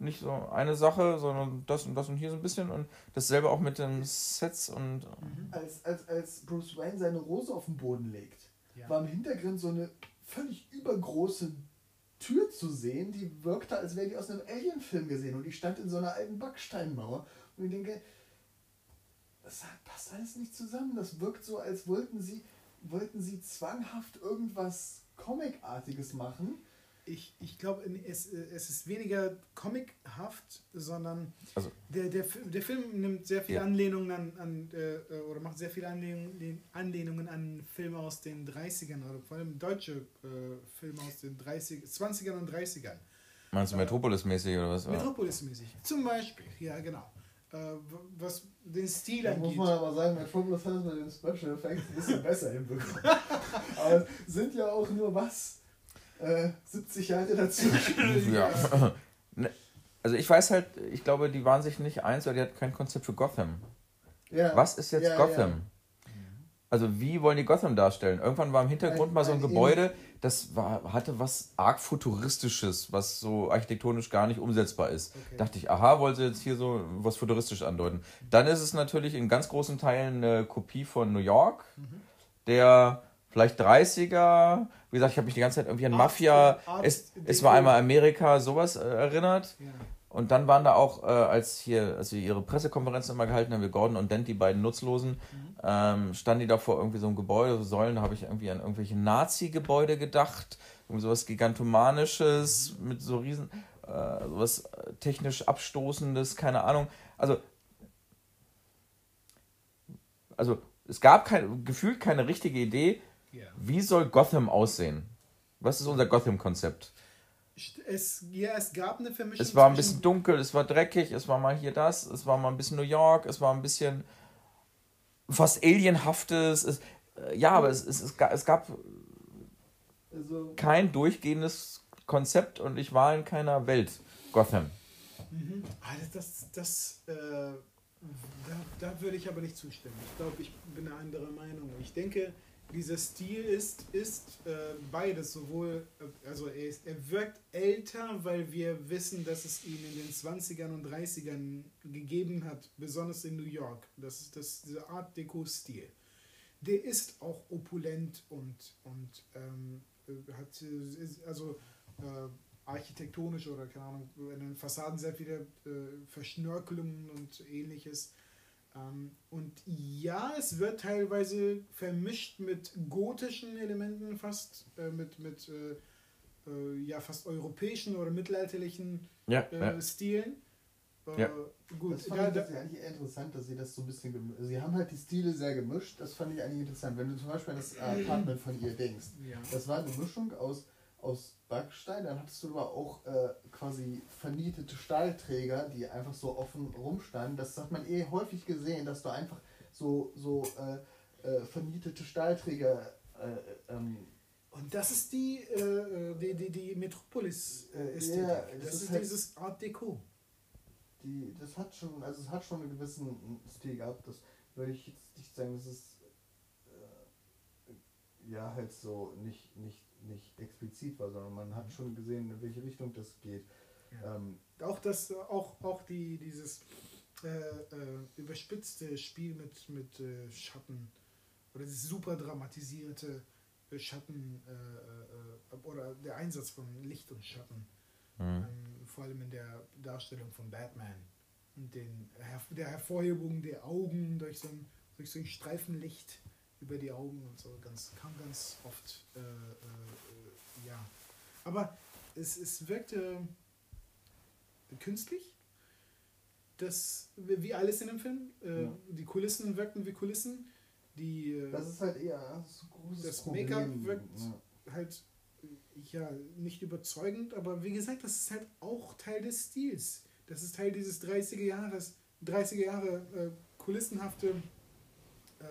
nicht so eine Sache, sondern das und das und hier so ein bisschen und dasselbe auch mit den Sets und Als, als, als Bruce Wayne seine Rose auf den Boden legt, Ja. war im Hintergrund so eine völlig übergroße Tür zu sehen, die wirkte, als wäre die aus einem Alien-Film gesehen und die stand in so einer alten Backsteinmauer. Und ich denke, das passt alles nicht zusammen. Das wirkt so, als wollten sie, wollten sie zwanghaft irgendwas Comicartiges machen. Ich, ich glaube, es, äh, es ist weniger comichaft, sondern Also- der, der, der Film nimmt sehr viele Ja. Anlehnungen an, an äh, äh, oder macht sehr viele Anlehnungen, Anlehnungen an Filme aus den 30ern oder vor allem deutsche äh, Filme aus den 30, 20ern und 30ern. meinst du Metropolis-mäßig oder was? Metropolis-mäßig. Zum Beispiel, ja genau. Äh, was den Stil Da muss angeht. man aber sagen, Metropolis hat es mit den Special Effects ein bisschen besser hinbekommen. [laughs] aber sind ja auch nur was? Äh, 70 Jahre dazu. [laughs] Ja. [laughs] Ne, Also ich weiß halt, ich glaube, die waren sich nicht eins, weil die hatten kein Konzept für Gotham. Ja. Was ist jetzt Ja, Gotham? ja. Also wie wollen die Gotham darstellen? Irgendwann war im Hintergrund Ein- mal so ein ein Gebäude, das war, hatte was arg futuristisches, was so architektonisch gar nicht umsetzbar ist. Okay. Dachte ich, aha, wollte jetzt hier so was futuristisch andeuten. Dann ist es natürlich in ganz großen Teilen eine Kopie von New York, der vielleicht 30er, wie gesagt, ich habe mich die ganze Zeit irgendwie an Mafia, Art es, es war einmal Amerika, sowas äh, erinnert. Ja. Und dann waren da auch, äh, als hier, als sie ihre Pressekonferenz immer gehalten haben, wir Gordon und Dent, die beiden Nutzlosen, ähm, standen die da vor irgendwie so einem Gebäude, so Säulen, da habe ich irgendwie an irgendwelche Nazi-Gebäude gedacht, irgendwie sowas Gigantomanisches mit so riesen, äh, sowas äh, technisch Abstoßendes, keine Ahnung. Also, also es gab kein, gefühlt keine richtige Idee. Wie soll Gotham aussehen? Was ist unser Gotham-Konzept? Es, ja, es gab eine Vermischung. Es war ein bisschen dunkel, es war dreckig, es war mal hier das, es war mal ein bisschen New York, es war ein bisschen fast alienhaftes. Es, äh, ja, aber es, es, es, es gab Also, kein durchgehendes Konzept und ich war in keiner Welt. Gotham. Mhm. Ah, das, das, das äh, da, da würde ich aber nicht zustimmen. Ich glaube, ich bin eine andere Meinung. Ich denke, dieser Stil ist, ist äh, beides. Sowohl, äh, also er, ist, er wirkt älter, weil wir wissen, dass es ihn in den 20ern und 30ern gegeben hat, besonders in New York. Das ist das, dieser Art Deco-Stil. Der ist auch opulent und, und ähm, äh, hat äh, also äh, architektonisch oder keine Ahnung, in den Fassaden sehr viele Verschnörkelungen und ähnliches. Ähm, und ja, es wird teilweise vermischt mit gotischen Elementen, fast äh, mit, mit äh, äh, ja, fast europäischen oder mittelalterlichen Ja, äh, ja. Stilen. Äh, Ja. Gut, das fand da, ich da, eigentlich eher interessant, dass sie das so ein bisschen gemischt Sie haben halt die Stile sehr gemischt, das fand ich eigentlich interessant. Wenn du zum Beispiel an das äh, Apartment von ihr denkst, ja. das war eine Mischung aus, aus Backstein, dann hattest du aber auch äh, quasi vernietete Stahlträger, die einfach so offen rumstanden. Das hat man eh häufig gesehen, dass du einfach so, so äh, äh, vernietete Stahlträger äh, ähm, Und das ist die, äh, die, die, die Metropolis-Ästhetik. Ja, das, das ist, ist halt- dieses Art Deco. die, das hat schon, also es hat schon einen gewissen Stil gehabt. Das würde ich jetzt nicht sagen, dass es äh, ja halt so nicht, nicht, nicht explizit war, sondern man hat schon gesehen, in welche Richtung das geht. Ja. Ähm, Auch das, auch, auch die, dieses äh, äh, überspitzte Spiel mit, mit äh, Schatten oder das super dramatisierte äh, Schatten äh, äh, oder der Einsatz von Licht und Schatten, Mhm. ähm, vor allem in der Darstellung von Batman und den, der Hervorhebung der Augen durch so ein, durch so ein Streifenlicht über die Augen und so, ganz, kam ganz oft, äh, äh, ja. Aber es, es wirkte künstlich. Das, wie alles in dem Film. Äh, Ja. Die Kulissen wirkten wie Kulissen. Die, äh, das ist halt eher Das Problem. Make-up wirkt- Ja. halt ja nicht überzeugend, aber wie gesagt, das ist halt auch Teil des Stils. Das ist Teil dieses 30er Jahres, 30er Jahre äh, kulissenhafte, äh,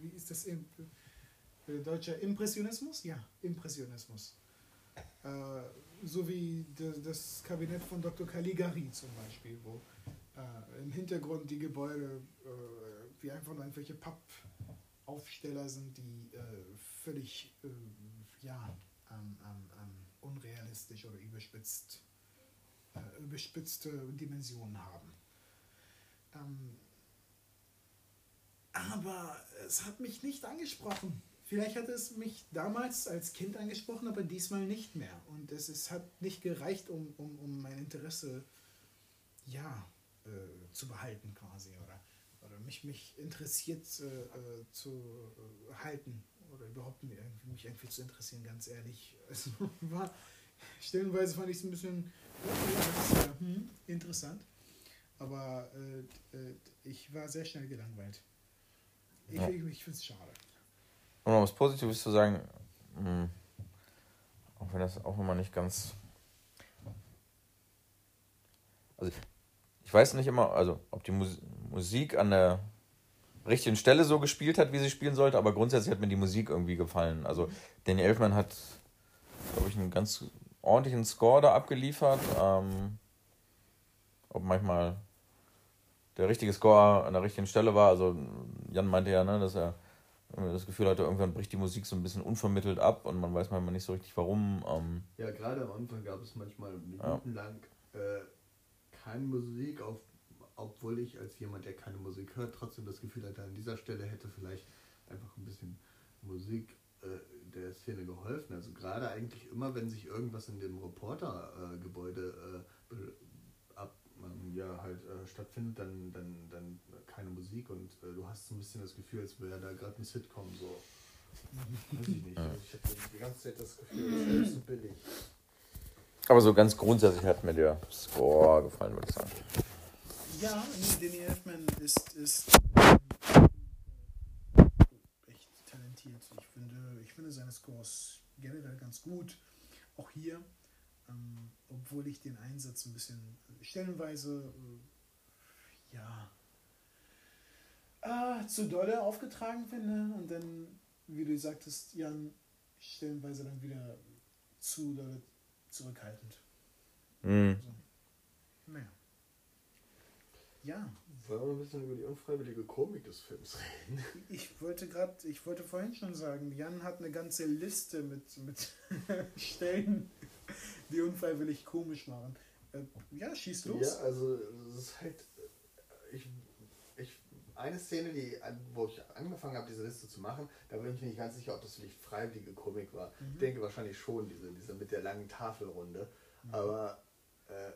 wie ist das im äh, deutscher Impressionismus? Ja, Impressionismus. Äh, so wie de, das Kabinett von Dr. Caligari zum Beispiel, wo äh, im Hintergrund die Gebäude äh, wie einfach nur irgendwelche Pappaufsteller sind, die äh, völlig ja, ähm, ähm, unrealistisch oder überspitzt überspitzte Dimensionen haben. Ähm, aber es hat mich nicht angesprochen. Vielleicht hat es mich damals als Kind angesprochen, aber diesmal nicht mehr. Und es, es hat nicht gereicht, um, um, um mein Interesse ja, äh, zu behalten quasi. Oder, oder mich, mich interessiert äh, äh zu äh, halten. Oder überhaupt mich irgendwie zu interessieren, ganz ehrlich. [laughs] Es war, stellenweise fand ich es ein bisschen ja, hm, interessant. Aber äh, ich war sehr schnell gelangweilt. Ich, ja. ich, ich finde es schade. Um noch was Positives zu sagen, mh, hm, auch wenn das auch immer nicht ganz. Also, ich weiß nicht immer, also ob die Mus Musik an der richtigen Stelle so gespielt hat, wie sie spielen sollte, aber grundsätzlich hat mir die Musik irgendwie gefallen. Also, Danny Elfman hat, glaube ich, einen ganz ordentlichen Score da abgeliefert. Ähm, ob manchmal der richtige Score an der richtigen Stelle war. Also Jan meinte ja, ne, dass er das Gefühl hatte, irgendwann bricht die Musik so ein bisschen unvermittelt ab und man weiß manchmal nicht so richtig warum. Ähm ja, gerade am Anfang gab es manchmal minutenlang ja. äh, keine Musik, auf, obwohl ich als jemand, der keine Musik hört, trotzdem das Gefühl hatte, an dieser Stelle hätte vielleicht einfach ein bisschen Musik äh, der Szene geholfen. Also gerade eigentlich immer, wenn sich irgendwas in dem Reportergebäude äh, ähm, ja, halt äh, stattfindet, dann, dann, dann keine Musik und äh, du hast so ein bisschen das Gefühl, als wäre da gerade ein Sitcom so. Weiß ich nicht. Ja. Ich hatte die ganze Zeit das Gefühl, das ist so billig. Aber so ganz grundsätzlich hat mir der Score gefallen, würde ich sagen. Ja, Danny Elfman ist, ist echt talentiert. Ich finde, ich finde seine Scores generell ganz gut. Auch hier ähm, obwohl ich den Einsatz ein bisschen stellenweise äh, ja äh, zu dolle aufgetragen finde und dann, wie du sagtest, Jan, stellenweise dann wieder zu dolle zurückhaltend. Mhm. Also, naja. Ja. Wollen wir ein bisschen über die unfreiwillige Komik des Films reden? [laughs] Ich wollte gerade, ich wollte vorhin schon sagen, Jan hat eine ganze Liste mit, mit [laughs] Stellen, die unfreiwillig komisch waren. Äh, ja, schieß los. Ja, also es ist halt. Ich, ich, eine Szene, die, wo ich angefangen habe, diese Liste zu machen, da bin ich mir nicht ganz sicher, ob das wirklich freiwillige Komik war. Mhm. Ich denke wahrscheinlich schon, diese, diese mit der langen Tafelrunde. Mhm. Aber äh,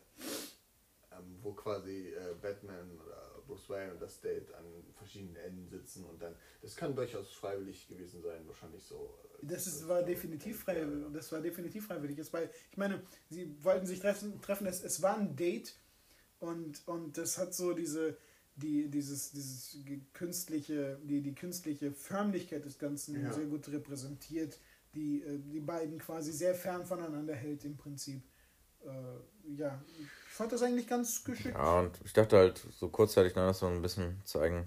ähm, wo quasi äh, Batman oder Bruce Wayne und das Date an verschiedenen Enden sitzen und dann, das kann durchaus freiwillig gewesen sein, wahrscheinlich so. Äh, das ist, war definitiv freiwillig, das war definitiv freiwillig. Es war, ich meine, sie wollten sich treffen, treffen es, es war ein Date und, und das hat so diese, die, dieses, dieses künstliche, die, die künstliche Förmlichkeit des Ganzen ja. sehr gut repräsentiert, die äh, die beiden quasi sehr fern voneinander hält im Prinzip. Äh, ja, ich fand das eigentlich ganz geschickt. Ja, und ich dachte halt, so kurzzeitig noch so ein bisschen zeigen.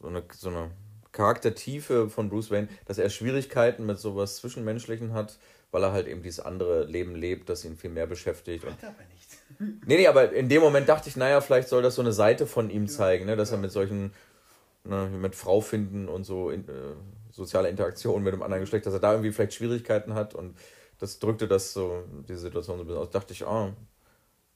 So eine, so eine Charaktertiefe von Bruce Wayne, dass er Schwierigkeiten mit sowas Zwischenmenschlichen hat, weil er halt eben dieses andere Leben lebt, das ihn viel mehr beschäftigt. Hat er aber nicht. nee, nee, aber in dem Moment dachte ich, naja, vielleicht soll das so eine Seite von ihm zeigen, ne, dass er mit solchen, ne, mit Frau finden und so in, äh, soziale Interaktionen mit dem anderen Geschlecht, dass er da irgendwie vielleicht Schwierigkeiten hat und das drückte das so, die Situation so ein bisschen aus. Dachte ich, ah,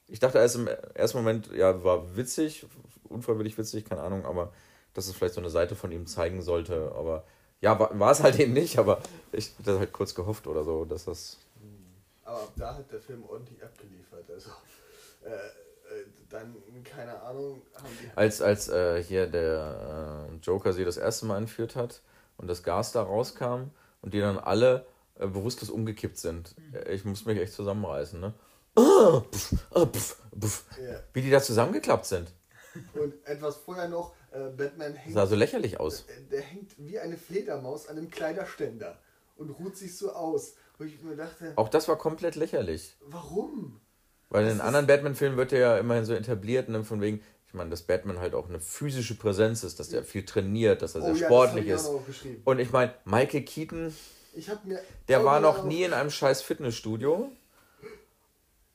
ich dachte erst im ersten Moment, ja, war witzig, unfreiwillig witzig, keine Ahnung, aber dass es vielleicht so eine Seite von ihm zeigen sollte. Aber ja, war, es halt eben nicht, aber ich hatte halt kurz gehofft oder so, dass das. Aber da hat der Film ordentlich abgeliefert. Also, äh, äh, dann, keine Ahnung, haben die. Als, als äh, hier der äh, Joker sie das erste Mal entführt hat und das Gas da rauskam und die dann alle äh, bewusstlos umgekippt sind. Mhm. Ich muss mich echt zusammenreißen, ne? Ah, pf, ah, pf, pf. Yeah. Wie die da zusammengeklappt sind. Und etwas vorher noch, äh, Batman hängt. Sah so lächerlich aus. Der, der hängt wie eine Fledermaus an einem Kleiderständer und ruht sich so aus. Wo ich mir dachte. Auch das war komplett lächerlich. Warum? Weil das in anderen Batman-Filmen wird er ja immerhin so etabliert, ne, von wegen, ich meine, dass Batman halt auch eine physische Präsenz ist, dass er viel trainiert, dass er sehr oh, sportlich ja, ist. Und ich meine, Michael Keaton ich hab mir der war noch nie in einem scheiß Fitnessstudio.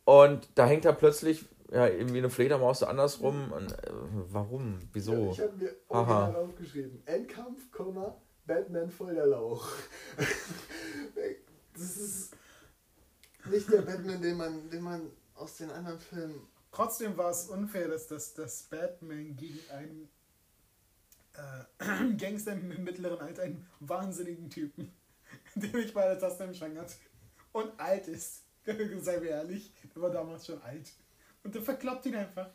Und da hängt er plötzlich ja, irgendwie eine Fledermaus so andersrum. Und, äh, warum? Wieso? Ja, ich habe mir original aufgeschrieben. Endkampf, Batman voll der Lauch. [laughs] das ist. nicht der Batman, den man, den man aus den anderen Filmen. Trotzdem war es unfair, dass, dass, dass Batman gegen einen äh, [clears throat] Gangster im mittleren Alter, einen wahnsinnigen Typen, [laughs] der nicht mal eine Taste im Schrank hat und alt ist. [laughs] Sei mir ehrlich, der war damals schon alt. Und der verkloppt ihn einfach.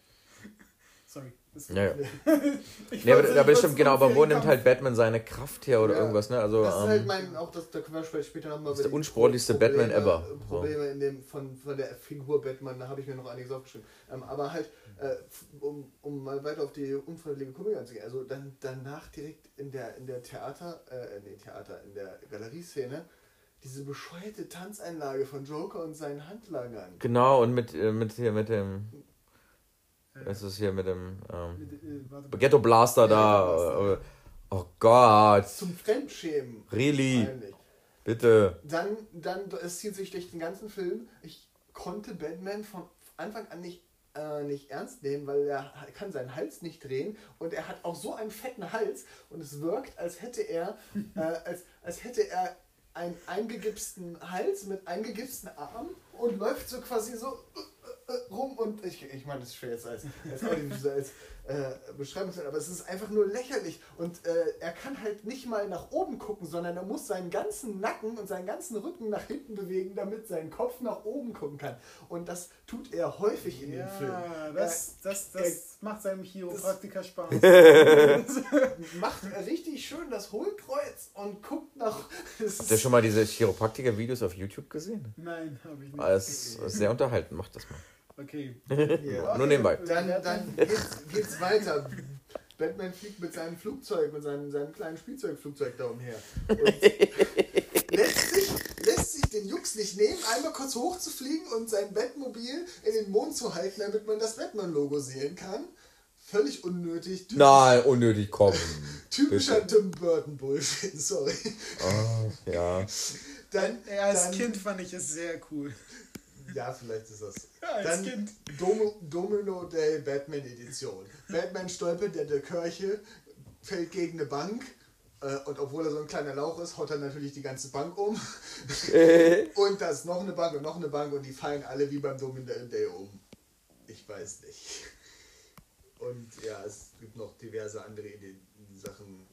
Sorry. Das Ja, ja. [laughs] Ich Nee, aber, aber das stimmt, genau, aber wo nimmt halt Batman seine Kraft her oder Ja, irgendwas, ne? Also, das ist ähm, halt mein, auch das, da können wir später- später nochmal ist der unsportlichste Batman ever. So. Probleme in dem, von, von der Figur Batman, da habe ich mir noch einiges aufgeschrieben. Ähm, aber halt, äh, um, um mal weiter auf die unfreiwillige Komik einzugehen, also dann danach direkt in der, in der Theater, äh, nee, Theater, in der Galerieszene, diese bescheuerte Tanzeinlage von Joker und seinen Handlangern. genau, und mit, äh, mit hier, mit dem, Was ist es hier, mit dem, ähm, äh. Ghetto Blaster da. Oh Gott, Zum Fremdschämen. really, Peinlich. bitte. Dann, dann, es zieht sich durch den ganzen Film. Ich konnte Batman von Anfang an nicht, äh, nicht ernst nehmen, weil er kann seinen Hals nicht drehen und er hat auch so einen fetten Hals und es wirkt, als hätte er, äh, [laughs] als, als hätte er einen eingegipsten Hals mit eingegipsten Armen und läuft so quasi so rum und ich, ich meine, das ist schwer jetzt als, als, als äh, Beschreibung, aber es ist einfach nur lächerlich und äh, er kann halt nicht mal nach oben gucken, sondern er muss seinen ganzen Nacken und seinen ganzen Rücken nach hinten bewegen, damit sein Kopf nach oben gucken kann und das tut er häufig in Ja, den Filmen. das, das, das er- macht seinem Chiropraktiker Spaß. [laughs] Macht richtig schön das Hohlkreuz und guckt nach. [laughs] Das Habt ihr schon mal diese Chiropraktiker-Videos auf YouTube gesehen? Nein, habe ich nicht. Ah, Es ist sehr unterhalten, macht das mal. Okay. Ja. Nur nebenbei. Dann, dann geht's, geht's weiter. Batman fliegt mit seinem Flugzeug, mit seinem, seinem kleinen Spielzeugflugzeug da umher. Und lässt, sich, lässt sich den Jux nicht nehmen, einmal kurz hochzufliegen und sein Batmobil in den Mond zu halten, damit man das Batman-Logo sehen kann. Völlig unnötig. Typisch, Nein, unnötig kommen. typischer Tim Burton Bullshit, sorry. Oh, ja. Dann, Ja, als dann, Kind fand ich es sehr cool. Ja, vielleicht ist das. [laughs] Ja, als Dann Kind. Dom Domino Day Batman Edition. Batman stolpert in der Kirche, fällt gegen eine Bank. Äh, und obwohl er so ein kleiner Lauch ist, haut er natürlich die ganze Bank um. [laughs] und da ist noch eine Bank und noch eine Bank und die fallen alle wie beim Domino Day um. Ich weiß nicht. Und ja, es gibt noch diverse andere Ideen, Sachen.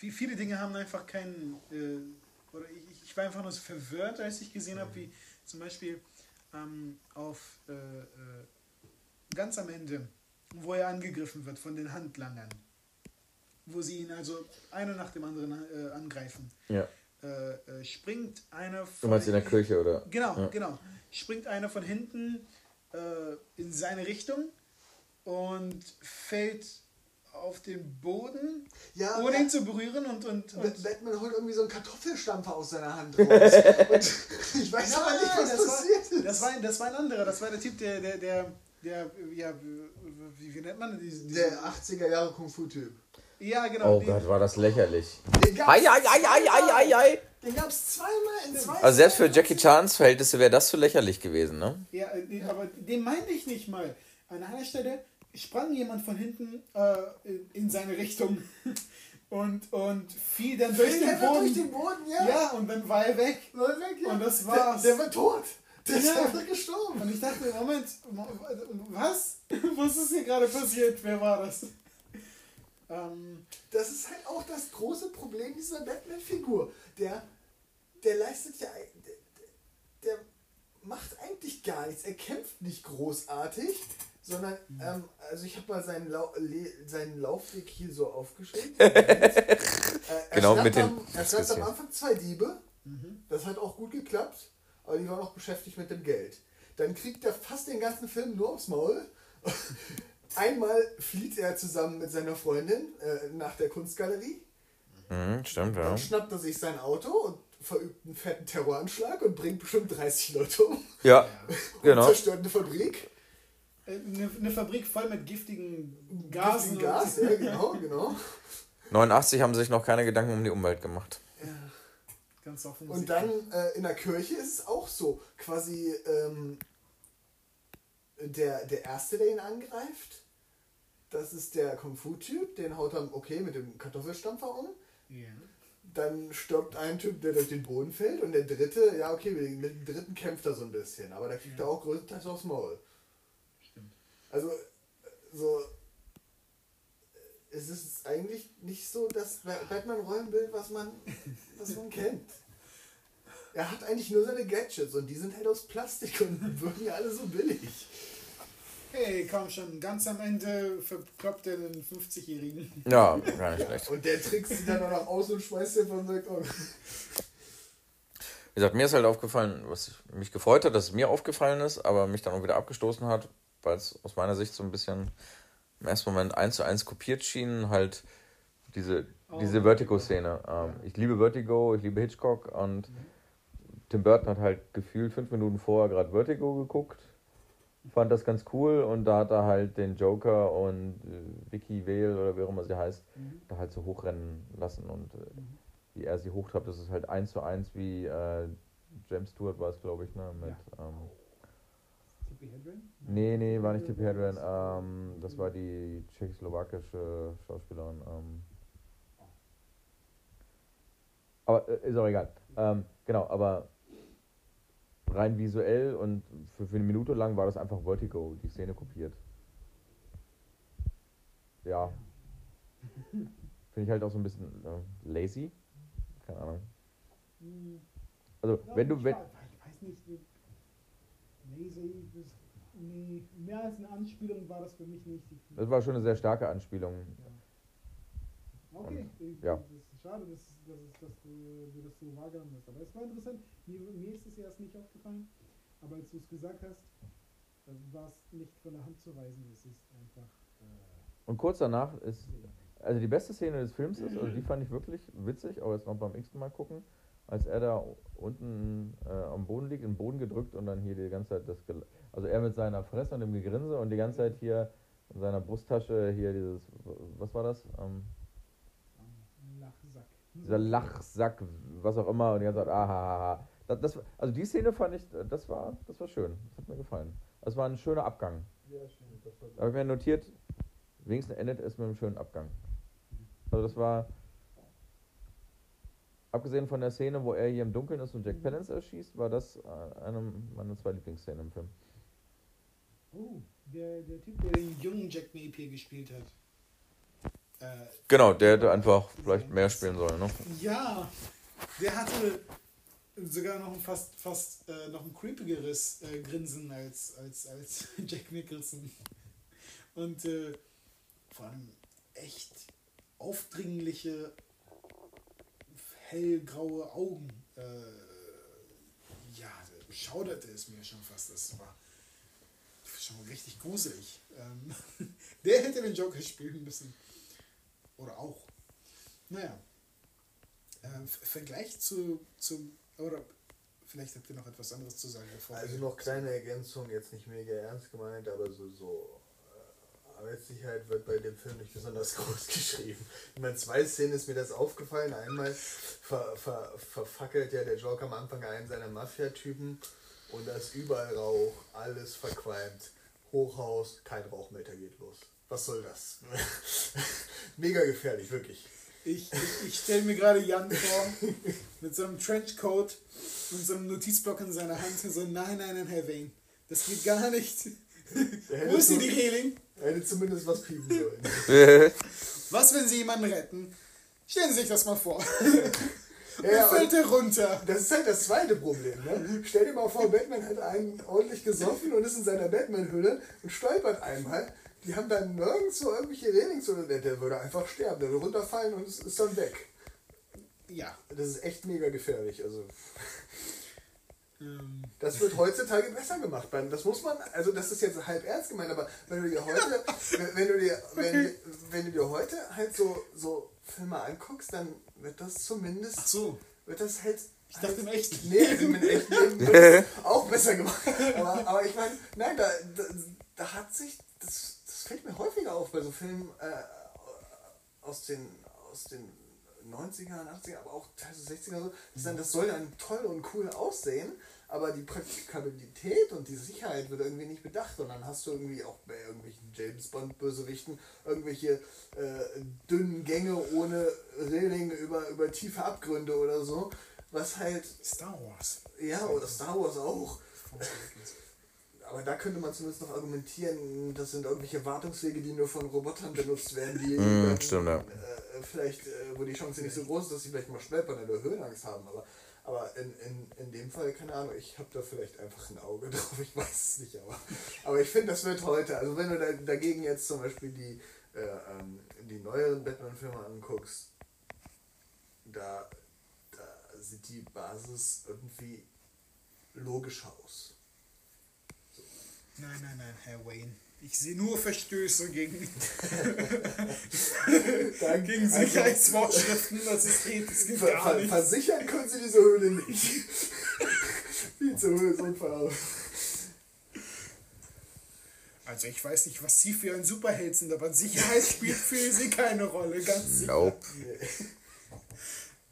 Wie viele Dinge haben einfach keinen. Äh, oder ich, war einfach nur so verwirrt, als ich gesehen habe, wie zum Beispiel ähm, auf äh, äh, ganz am Ende, wo er angegriffen wird von den Handlangern, wo sie ihn also einer nach dem anderen äh, angreifen, Ja. äh, äh, springt einer Du von meinst in der Kirche, oder? Genau, Ja. genau. Springt einer von hinten äh, in seine Richtung und fällt auf den Boden, Ja, ohne ja. ihn zu berühren und, und, und Batman holt irgendwie so einen Kartoffelstampfer aus seiner Hand raus. [laughs] und ich weiß aber nicht, was das war, passiert ist. das, war, ein- das war ein anderer, das war der Typ, der, der, der, der ja, wie, wie nennt man diesen? diesen Der 80er Jahre Kung-Fu-Typ. ja, genau. Oh den- Gott, war das lächerlich. Ei, ei, ei, ei, ei, ei, ei. Den gab's zweimal in zwei Also selbst für Jackie Chans Verhältnisse wäre das zu lächerlich gewesen, ne? Ja, äh, aber den meinte ich nicht mal. An einer Stelle sprang jemand von hinten äh, in- in seine Richtung [laughs] und, und fiel dann durch den Boden. durch den Boden, ja. Ja, und dann war er weg. War weg, ja. Und das war's. Der, der war tot. Der ist Ja. einfach gestorben. Und ich dachte, Moment, was? [laughs] Was ist hier gerade passiert? Wer war das? Ähm, Das ist halt auch das große Problem dieser Batman-Figur. Der, der leistet ja. Der, der macht eigentlich gar nichts. Er kämpft nicht großartig, sondern. Ähm, also, ich habe mal seinen, Lau seinen Laufweg hier so aufgeschrieben. [laughs] äh, er Genau, mit den- am, Er schnappt am Anfang zwei Diebe. Das hat auch gut geklappt. Aber die waren auch beschäftigt mit dem Geld. Dann kriegt er fast den ganzen Film nur aufs Maul. [laughs] Einmal flieht er zusammen mit seiner Freundin äh, nach der Kunstgalerie. Mhm, stimmt, ja. Dann schnappt er sich sein Auto und verübt einen fetten Terroranschlag und bringt bestimmt 30 Leute um. Ja, Und [laughs] genau. zerstört eine Fabrik. Äh, eine, eine Fabrik voll mit giftigen Gasen. Giftigen Gas, ja, genau, genau. 89 haben sich noch keine Gedanken um die Umwelt gemacht. Ganz offen. Und dann äh, in der Kirche ist es auch so. Quasi ähm, der, der Erste, der ihn angreift, das ist der Kung-Fu-Typ. Den haut er, okay, mit dem Kartoffelstampfer um. Ja. dann stirbt ein Typ, der durch den Boden fällt und der dritte, ja okay, mit dem dritten kämpft er so ein bisschen, aber da kriegt er auch größtenteils aufs Maul. Also, so, es ist eigentlich nicht so das Batman-Rollenbild, was man, was man [laughs] kennt. Er hat eigentlich nur seine Gadgets und die sind halt aus Plastik und wirken alle so billig. Hey, komm schon, ganz am Ende verkloppt er den 50-Jährigen. Ja, gar nicht schlecht. Und der trickst sie dann auch noch aus und schmeißt den von sagt, oh. Wie gesagt, mir ist halt aufgefallen, was mich gefreut hat, dass es mir aufgefallen ist, aber mich dann auch wieder abgestoßen hat, weil es aus meiner Sicht so ein bisschen im ersten Moment eins zu eins kopiert schien, halt diese, Oh, diese Vertigo-Szene. Ähm, ich liebe Vertigo, ich liebe Hitchcock und Tim Burton hat halt gefühlt fünf Minuten vorher gerade Vertigo geguckt, fand das ganz cool und da hat er halt den Joker und äh, Vicky Vale oder wie auch immer sie heißt, da halt so hochrennen lassen und äh, wie er sie hochtreibt, das ist halt eins zu eins wie äh, James Stewart war es, glaube ich, ne? Mit, ähm, Hedren? nee, nee, war nicht Tippi Hedren, ähm, das war die tschechoslowakische Schauspielerin. Ähm. Aber äh, ist auch egal. Ähm, genau, aber rein visuell und für, für eine Minute lang war das einfach Vertigo, die Szene kopiert. Ja. Finde ich halt auch so ein bisschen äh, lazy. Keine Ahnung. Hm, Also, wenn du, ich wenn, weiß- Ich weiß nicht, lazy, das, nee, mehr als eine Anspielung war das für mich nicht. Ich- das war schon eine sehr starke Anspielung. Okay, ich, ja. das ist schade, dass, dass, dass, dass du, du das so wahrgenommen hast. Aber es war interessant. Mir, mir ist es erst nicht aufgefallen. Aber als du es gesagt hast, äh, war es nicht von der Hand zu weisen. Es ist einfach. Äh, Und kurz danach ist, also die beste Szene des Films ist, also die fand ich wirklich witzig, auch jetzt noch beim x Mal gucken, als er da unten äh, am Boden liegt, den Boden gedrückt und dann hier die ganze Zeit das, Gel- also er mit seiner Fresse und dem Gegrinse und die ganze Zeit hier in seiner Brusttasche hier dieses, was war das? Ähm, Lachsack. dieser Lachsack, was auch immer, und die ganze Zeit, ah, ha, ha, ha. Das, das, also die Szene fand ich, das war, das war schön. Das hat mir gefallen. Das war ein schöner Abgang. Ja, schön. Das war Da habe ich mir notiert, wenigstens endet es mit einem schönen Abgang. Also das war, abgesehen von der Szene, wo er hier im Dunkeln ist und Jack Palance erschießt, war das äh, eine meiner zwei Lieblingsszenen im Film. Oh, der, der Typ, der den jungen Jack Napier gespielt hat. Äh, Genau, der hätte einfach vielleicht mehr spielen sollen. Ne? Ja, der hatte sogar noch ein fast, fast äh, noch ein creepigeres äh, Grinsen als, als, als [laughs] Jack Nicholson. Und äh, vor allem echt aufdringliche, hellgraue Augen. Äh, ja, schauderte es mir schon fast. Das war schon richtig gruselig. Ähm, [laughs] der hätte den Joker spielen müssen. Oder auch. Naja. F- Vergleich zu, zu. Oder vielleicht habt ihr noch etwas anderes zu sagen. Bevor Also noch kleine Ergänzung, jetzt nicht mega ernst gemeint, aber so, so äh, Arbeitssicherheit wird bei dem Film nicht besonders [laughs] groß geschrieben. Ich meine, zwei Szenen ist mir das aufgefallen. Einmal ver, ver, verfackelt ja der Joker am Anfang einen seiner Mafia-Typen und da ist überall Rauch, alles verqualmt. Hochhaus, kein Rauchmelder geht los. Was soll das? [laughs] mega gefährlich, wirklich. Ich, ich, ich stelle mir gerade Jan vor, mit so einem Trenchcoat und so einem Notizblock in seiner Hand. So, nein, nein, nein, Herr Wayne, das geht gar nicht. Wo ist die Reling? Er hätte zumindest was piepen sollen. [laughs] Was, wenn Sie jemanden retten? Stellen Sie sich das mal vor. [laughs] Ja, und- fällt er runter. Das ist halt das zweite Problem. Ne? Stell dir mal vor, Batman hat einen ordentlich gesoffen und ist in seiner Batman-Hülle und stolpert einmal. Die haben dann nirgendwo irgendwelche Railings oder der, der würde einfach sterben. Der würde runterfallen und ist, ist dann weg. Ja. Das ist echt mega gefährlich. Also, das wird heutzutage besser gemacht. Das muss man, also das ist jetzt halb ernst gemeint, aber wenn du dir heute, wenn, wenn du dir, wenn, wenn du dir heute halt so, so Filme anguckst, dann wird das zumindest, ach so, wird das halt ich dachte im echten. Nee, mit echten Leben [laughs] wird auch besser gemacht. Aber, aber ich meine, nein, da, da, da hat sich, das, das fällt mir häufiger auf bei so Filmen äh, aus den, aus den 90er, 80er, aber auch teilweise 60er so, das, dann, das soll dann toll und cool aussehen, aber die Praktikabilität und die Sicherheit wird irgendwie nicht bedacht und dann hast du irgendwie auch bei irgendwelchen James Bond Bösewichten irgendwelche äh, dünnen Gänge ohne Reling über, über tiefe Abgründe oder so, was halt Star Wars. ja oder Star Wars auch. Aber da könnte man zumindest noch argumentieren, das sind irgendwelche Wartungswege, die nur von Robotern benutzt werden, die Mm, dann, stimmt, ja. äh, vielleicht, äh, wo die Chance nicht so groß ist, dass sie vielleicht mal stolpern oder Höhenangst haben. Aber, aber in, in, in dem Fall, keine Ahnung, ich habe da vielleicht einfach ein Auge [laughs] drauf, ich weiß es nicht. Aber, aber ich finde, das wird heute, also wenn du da, dagegen jetzt zum Beispiel die, äh, ähm, die neueren Batman-Filme anguckst, da, da sieht die Basis irgendwie logischer aus. Nein, nein, nein, Herr Wayne. Ich sehe nur Verstöße gegen, [laughs] gegen Also, Sicherheitsvorschriften. Das ist geht, das geht Ver gar nicht. versichern können sie diese Höhle nicht. Viel zu hohes Unfall. Also ich weiß nicht, was Sie für ein Superheld sind, aber Sicherheit [laughs] spielt für Sie keine Rolle, ganz sicher. Nope.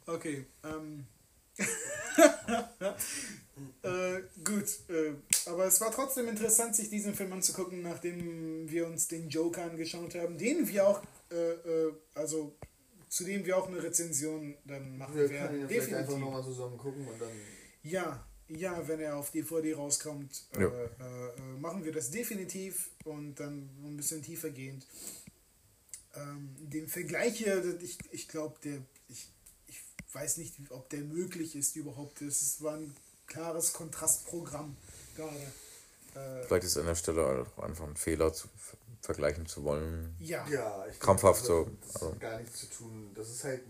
Okay, ähm. [laughs] äh, gut, äh, aber es war trotzdem interessant, sich diesen Film anzugucken, nachdem wir uns den Joker angeschaut haben, den wir auch, äh, äh, also zu dem wir auch eine Rezension dann machen Wir werden. können ihn vielleicht einfach nochmal zusammen gucken und dann. Ja, ja, wenn er auf DVD rauskommt, äh, Ja. äh, äh, machen wir das definitiv und dann ein bisschen tiefer gehend. Ähm, den Vergleich hier, ich, ich glaube, der, ich, ich weiß nicht, ob der möglich ist überhaupt. Es war ein klares Kontrastprogramm gerade. Äh, Vielleicht ist an der Stelle auch einfach ein Fehler zu ver- vergleichen zu wollen. ja. Ja, ich Krampfhaft so, Das hat also. gar nichts zu tun. Das ist halt.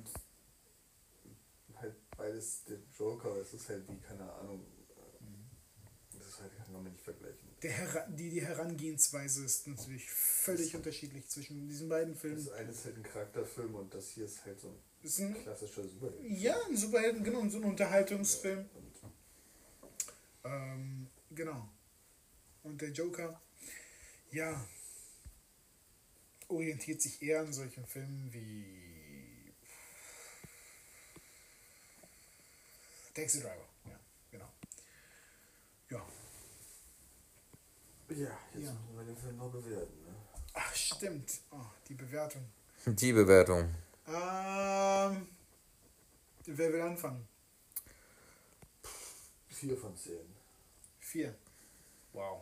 Halt beides der Joker. Es ist halt wie, keine Ahnung. äh, Das ist halt, kann man nicht vergleichen. Der Hera die, die Herangehensweise ist natürlich völlig unterschiedlich zwischen diesen beiden Filmen. Das eine ist halt ein Charakterfilm und das hier ist halt so ein ein, klassischer Superheld. ja, ein Superhelden, genau, so ein Unterhaltungsfilm. Und Ähm, genau. Und der Joker, ja, orientiert sich eher an solchen Filmen wie Taxi Driver. Ja, genau. Ja. Ja, jetzt Ja. müssen wir den Film noch bewerten. Ne? Ach, stimmt. Oh, die Bewertung. Die Bewertung. Ähm, wer will anfangen? Vier von zehn. Vier. Wow.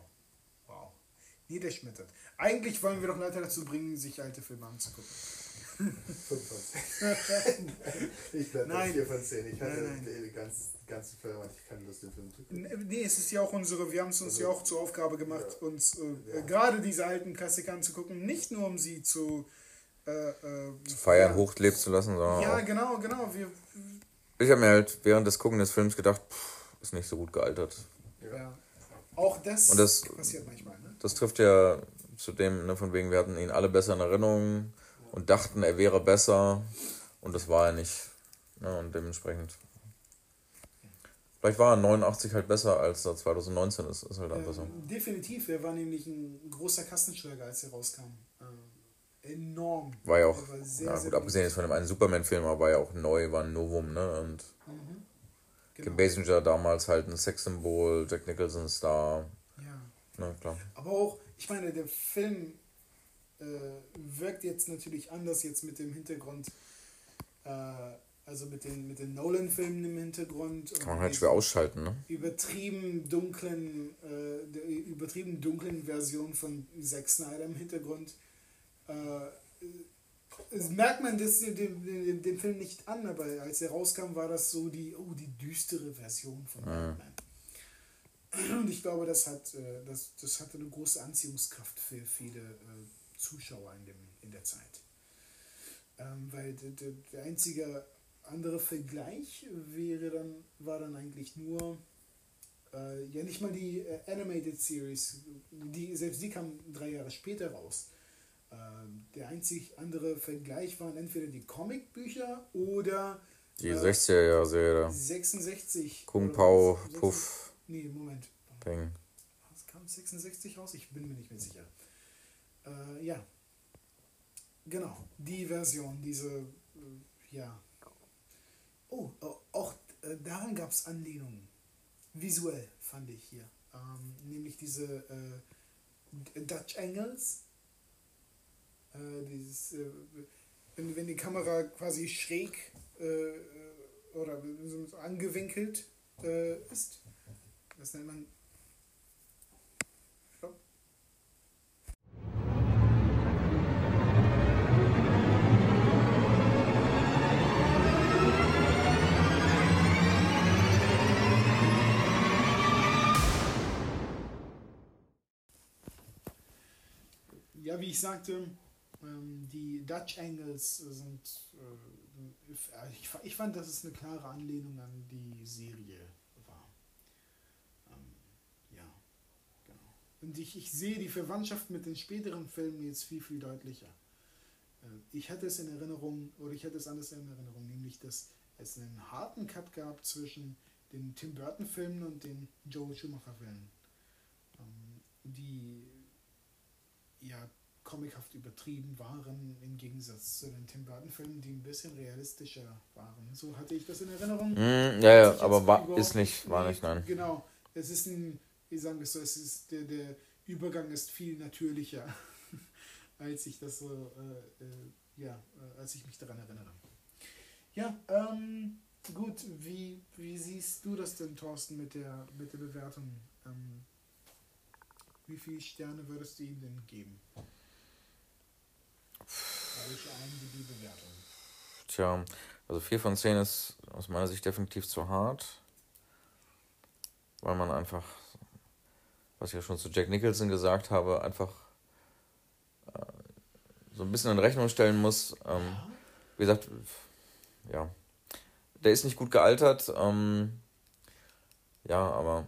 Wow. Niederschmettert. Eigentlich wollen wir doch Leute dazu bringen, sich alte Filme anzugucken. Fünf von zehn. [laughs] ich bei Nein. vier von zehn. Ich hatte Nein, nein. den ganzen, ganzen Film, hatte ich keine Lust, den Film zu gucken. Nee, es ist ja auch unsere, wir haben es uns Also, ja auch zur Aufgabe gemacht, ja. uns äh, Ja. äh, gerade diese alten Klassiker anzugucken, nicht nur um sie zu äh, äh, Zu feiern, ja, hochleben zu lassen, sondern Ja, auch. genau, genau. Wir, Ich habe mir halt während des Gucken des Films gedacht, pff, ist nicht so gut gealtert. ja. Auch das, Und das- passiert manchmal, ne? Das trifft ja zu dem, ne, von wegen, wir hatten ihn alle besser in Erinnerung und dachten, er wäre besser. Und das war er nicht. Ne, und dementsprechend. Vielleicht war er 89 halt besser, als er 2019 ist. Ist halt einfach so. Ähm, definitiv, er war nämlich ein großer Kassenschlager, als er rauskam. Ähm, enorm. War ja auch, war sehr, ja sehr gut, abgesehen jetzt von dem einen Superman-Film, aber war ja auch neu, war ein Novum, ne? Und Mhm. Kim Genau. Basinger damals halt ein Sexsymbol, Jack Nicholson Star. Ja. Ne, klar. Aber auch, ich meine, der Film äh, wirkt jetzt natürlich anders jetzt mit dem Hintergrund, äh, also mit den, mit den Nolan-Filmen im Hintergrund. und Kann man halt schwer ausschalten, ne? Übertrieben dunklen, äh, der übertrieben dunklen Version von Zack Snyder im Hintergrund. Das merkt man das dem, dem, Film nicht an, aber als er rauskam, war das so die, oh, die düstere Version von Mhm. Batman. Und ich glaube, das, hat, äh, das, das hatte eine große Anziehungskraft für viele äh, Zuschauer in, dem, in der Zeit. Ähm, weil der, einzige andere Vergleich wäre dann, war dann eigentlich nur, äh, ja nicht mal die äh, Animated Series, die, selbst die kam drei Jahre später raus. Ähm, der einzig andere Vergleich waren entweder die Comicbücher oder Die äh, 60er-Jahre-Serie. 66. Kung Pao, 66 Puff, Nee, Moment. Peng. Was kam 66 raus? Ich bin mir nicht mehr sicher. Äh, ja. Genau, die Version, diese, äh, ja, Oh, oh, auch äh, daran gab es Anlehnungen. Visuell fand ich hier. Ähm, nämlich diese äh, Dutch Angles. Äh, dieses, äh, wenn, wenn die Kamera quasi schräg äh, oder so angewinkelt äh, ist. Das nennt man Ja, wie ich sagte, die Dutch Angles sind. Äh, ich, ich, fand, dass es eine klare Anlehnung an die Serie war. Ähm, ja, genau. Und ich, ich sehe die Verwandtschaft mit den späteren Filmen jetzt viel, viel deutlicher. Äh, ich hatte es in Erinnerung, oder ich hatte es anders in Erinnerung, nämlich, dass es einen harten Cut gab zwischen den Tim Burton-Filmen und den Joel Schumacher-Filmen. Ähm, die ja comichaft übertrieben waren, im Gegensatz zu den Tim Burton-Filmen, die ein bisschen realistischer waren. So hatte ich das in Erinnerung. Mm, ja, ja, aber war, ist nicht, war nicht, nein. Genau, es ist ein, wie sagen wir so, es ist, der, der Übergang ist viel natürlicher, [laughs] als ich das so, äh, äh, ja, äh, als ich mich daran erinnere. Ja, ähm, gut, wie, wie siehst du das denn, Thorsten, mit der, mit der Bewertung? Ähm, wie viele Sterne würdest du ihm denn geben? Tja, also 4 von 10 ist aus meiner Sicht definitiv zu hart, weil man einfach, was ich ja schon zu Jack Nicholson gesagt habe, einfach äh, so ein bisschen in Rechnung stellen muss. Ähm, wie gesagt, ja, der ist nicht gut gealtert, ähm, ja, aber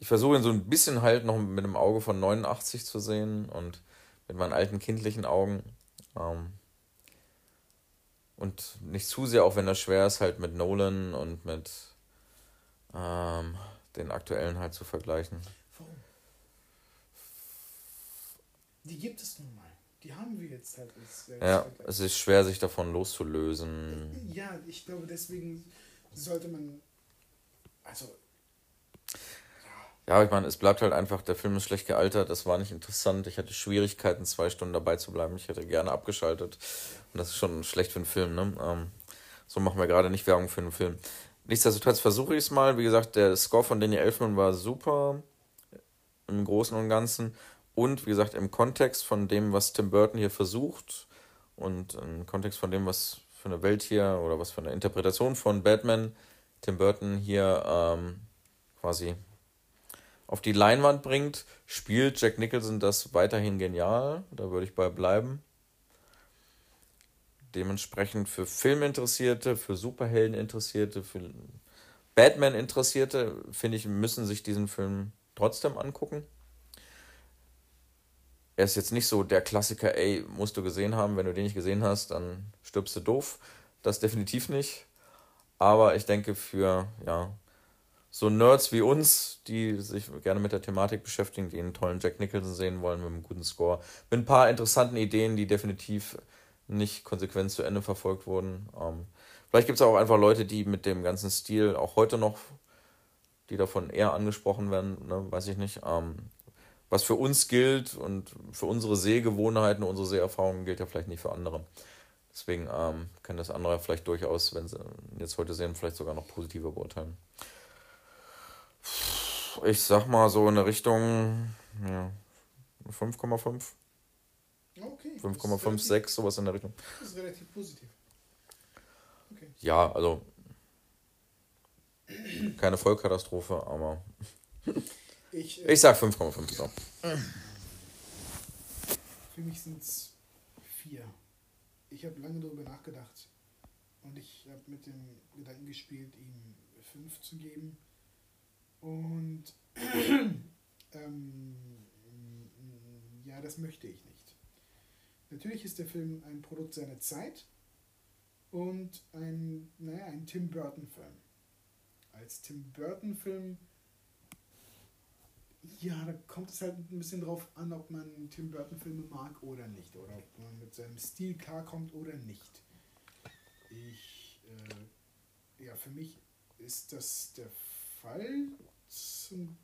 ich versuche ihn so ein bisschen halt noch mit dem Auge von 89 zu sehen und mit meinen alten kindlichen Augen. Ähm, und nicht zu sehr, auch wenn das schwer ist, halt mit Nolan und mit ähm, den aktuellen halt zu vergleichen. Warum? Die gibt es nun mal. Die haben wir jetzt halt. Als, als ja, es ist schwer, sich davon loszulösen. Ja, ich glaube, deswegen sollte man. Also, ja, ich meine, es bleibt halt einfach, der Film ist schlecht gealtert, es war nicht interessant. Ich hatte Schwierigkeiten, zwei Stunden dabei zu bleiben. Ich hätte gerne abgeschaltet. Und das ist schon schlecht für einen Film, ne? Ähm, so machen wir gerade nicht Werbung für einen Film. Nichtsdestotrotz versuche ich es mal. Wie gesagt, der Score von Danny Elfman war super im Großen und Ganzen. Und wie gesagt, im Kontext von dem, was Tim Burton hier versucht und im Kontext von dem, was für eine Welt hier oder was für eine Interpretation von Batman Tim Burton hier ähm, quasi auf die Leinwand bringt, spielt Jack Nicholson das weiterhin genial. Da würde ich bei bleiben. Dementsprechend für Filminteressierte, für Superheldeninteressierte, für Batman-Interessierte, finde ich, müssen sich diesen Film trotzdem angucken. Er ist jetzt nicht so der Klassiker, ey, musst du gesehen haben, wenn du den nicht gesehen hast, dann stirbst du doof. Das definitiv nicht. Aber ich denke, für ja, so Nerds wie uns, die sich gerne mit der Thematik beschäftigen, die einen tollen Jack Nicholson sehen wollen mit einem guten Score, mit ein paar interessanten Ideen, die definitiv nicht konsequent zu Ende verfolgt wurden. Ähm, vielleicht gibt es auch einfach Leute, die mit dem ganzen Stil auch heute noch, die davon eher angesprochen werden, ne, weiß ich nicht. Ähm, was für uns gilt und für unsere Sehgewohnheiten, unsere Seherfahrungen gilt ja vielleicht nicht für andere. Deswegen ähm, können das andere vielleicht durchaus, wenn sie jetzt heute sehen, vielleicht sogar noch positiver beurteilen. Ich sag mal so in der Richtung ja, 5,5. Okay. 5,5, 6, sowas in der Richtung. Das ist relativ positiv. Okay. Ja, also keine Vollkatastrophe, aber ich, äh, ich sag 5,5. So. Für mich sind es 4. Ich habe lange darüber nachgedacht und ich habe mit dem Gedanken gespielt, ihm 5 zu geben und [clears throat] ähm, ja, das möchte ich nicht. Natürlich ist der Film ein Produkt seiner Zeit und ein, naja, ein Tim Burton-Film. Als Tim Burton-Film, ja, da kommt es halt ein bisschen drauf an, ob man Tim Burton-Filme mag oder nicht. Oder ob man mit seinem Stil klarkommt oder nicht. ich, äh, ja, für mich ist das der Fall. Zum,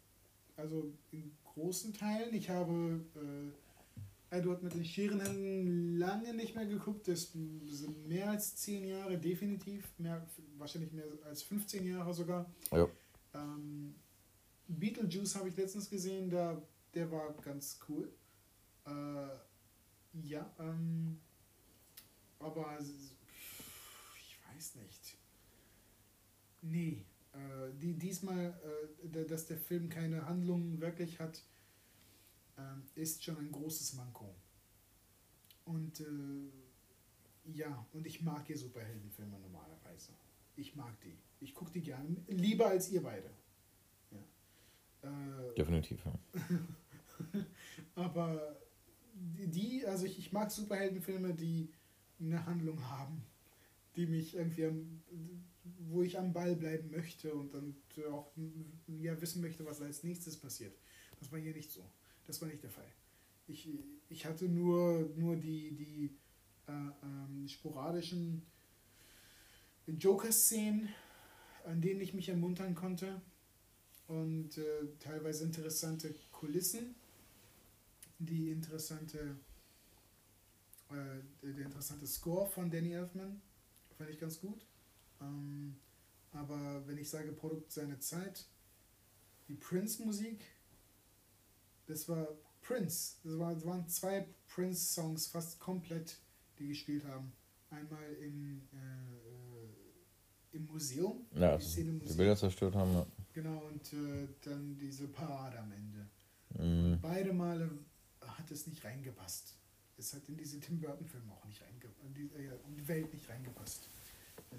also in großen Teilen. Ich habe äh, Edward mit den Scherenhänden lange nicht mehr geguckt. Das sind mehr als zehn Jahre, definitiv. Mehr, wahrscheinlich mehr als 15 Jahre sogar. Ja. Ähm, Beetlejuice habe ich letztens gesehen, da, der war ganz cool. Äh, ja, ähm, aber ich weiß nicht. Nee, die, diesmal, äh, da- dass der Film keine Handlung wirklich hat, ähm, ist schon ein großes Manko. Und äh, ja, und ich mag ja Superheldenfilme normalerweise. Ich mag die. Ich gucke die gerne. Lieber als ihr beide. Ja. Äh, Definitiv, ja. [laughs] aber die- die, also ich, ich mag Superheldenfilme, die eine Handlung haben, die mich irgendwie am, wo ich am Ball bleiben möchte und dann auch ja, wissen möchte, was als nächstes passiert. Das war hier nicht so. Das war nicht der Fall. Ich, ich hatte nur, nur die, die äh, ähm, sporadischen Joker-Szenen, an denen ich mich ermuntern konnte und äh, teilweise interessante Kulissen, die interessante, äh, der interessante Score von Danny Elfman fand ich ganz gut. Ähm, aber wenn ich sage Produkt seiner Zeit, die Prince-Musik, das war Prince. Das, war, das waren zwei Prince-Songs fast komplett, die gespielt haben. Einmal im, äh, äh, im Museum, Ja, die Szene im die Museum. Bilder zerstört haben, ja. Genau, und äh, dann diese Parade am Ende. Mhm. Beide Male hat es nicht reingepasst. Es hat in diese Tim Burton-Filme auch nicht reingepasst, in die, äh, in die Welt nicht reingepasst,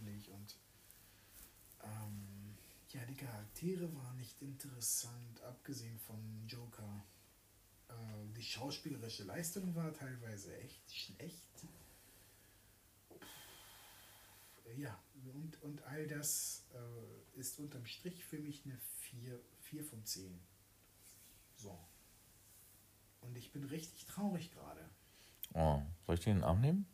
ich. Und ähm, ja, die Charaktere waren nicht interessant, abgesehen von Joker. Äh, die schauspielerische Leistung war teilweise echt schlecht. Ja, und, und all das äh, ist unterm Strich für mich eine 4, 4 von 10. So. Und ich bin richtig traurig gerade. Oh, soll ich den Arm nehmen?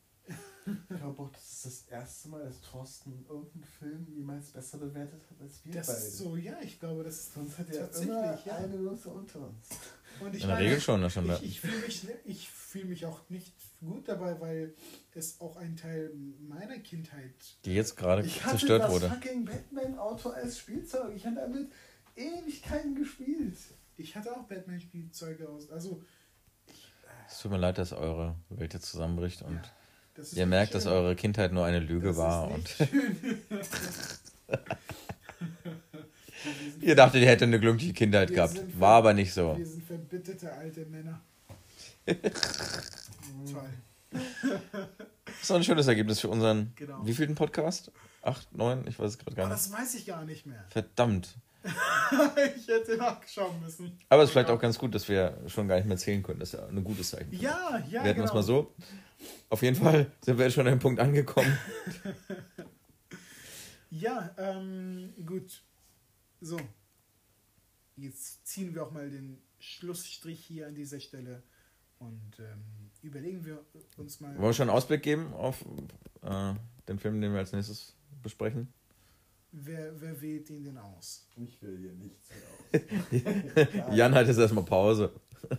Ich glaube auch, das ist das erste Mal, dass Thorsten irgendeinen Film jemals besser bewertet hat als wir Das beide. ist so, ja, ich glaube, das ist. Sonst hat er Tatsächlich, immer ja. eine Nusse unter uns. Und ich In der meine, Regel schon, das ja. Ich, ich fühle mich, ich fühl mich auch nicht gut dabei, weil es auch ein Teil meiner Kindheit. Die jetzt gerade Ich hatte zerstört das wurde. fucking Batman-Auto als Spielzeug. Ich habe damit Ewigkeiten gespielt. Ich hatte auch Batman-Spielzeuge aus. Also, Es tut mir leid, dass eure Welt jetzt zusammenbricht und ja, ihr merkt, dass schön. eure Kindheit nur eine Lüge Das war und [laughs] ihr dachtet, ihr hättet eine glückliche Kindheit Wir gehabt. War aber nicht so. Wir sind verbitterte alte Männer. [laughs] Toll. Das ist doch ein schönes Ergebnis für unseren Genau. wievielten Podcast? Acht, neun? Ich weiß es gerade gar Aber nicht. das weiß ich gar nicht mehr. Verdammt. [laughs] ich hätte nachschauen müssen. Aber es ist vielleicht auch ganz gut, dass wir schon gar nicht mehr zählen können. Das ist ja ein gutes Zeichen. Ja, ja, wir hätten genau. uns mal so. Auf jeden Fall sind wir jetzt schon an dem Punkt angekommen. [laughs] Ja, ähm, gut. So. Jetzt ziehen wir auch mal den Schlussstrich hier an dieser Stelle und ähm, überlegen wir uns mal. Wollen wir schon einen Ausblick geben auf äh, den Film, den wir als nächstes besprechen? Wer, wer wählt ihn denn aus? Ich will hier nichts mehr aus. [laughs] [laughs] Jan hat jetzt erstmal Pause. Ja.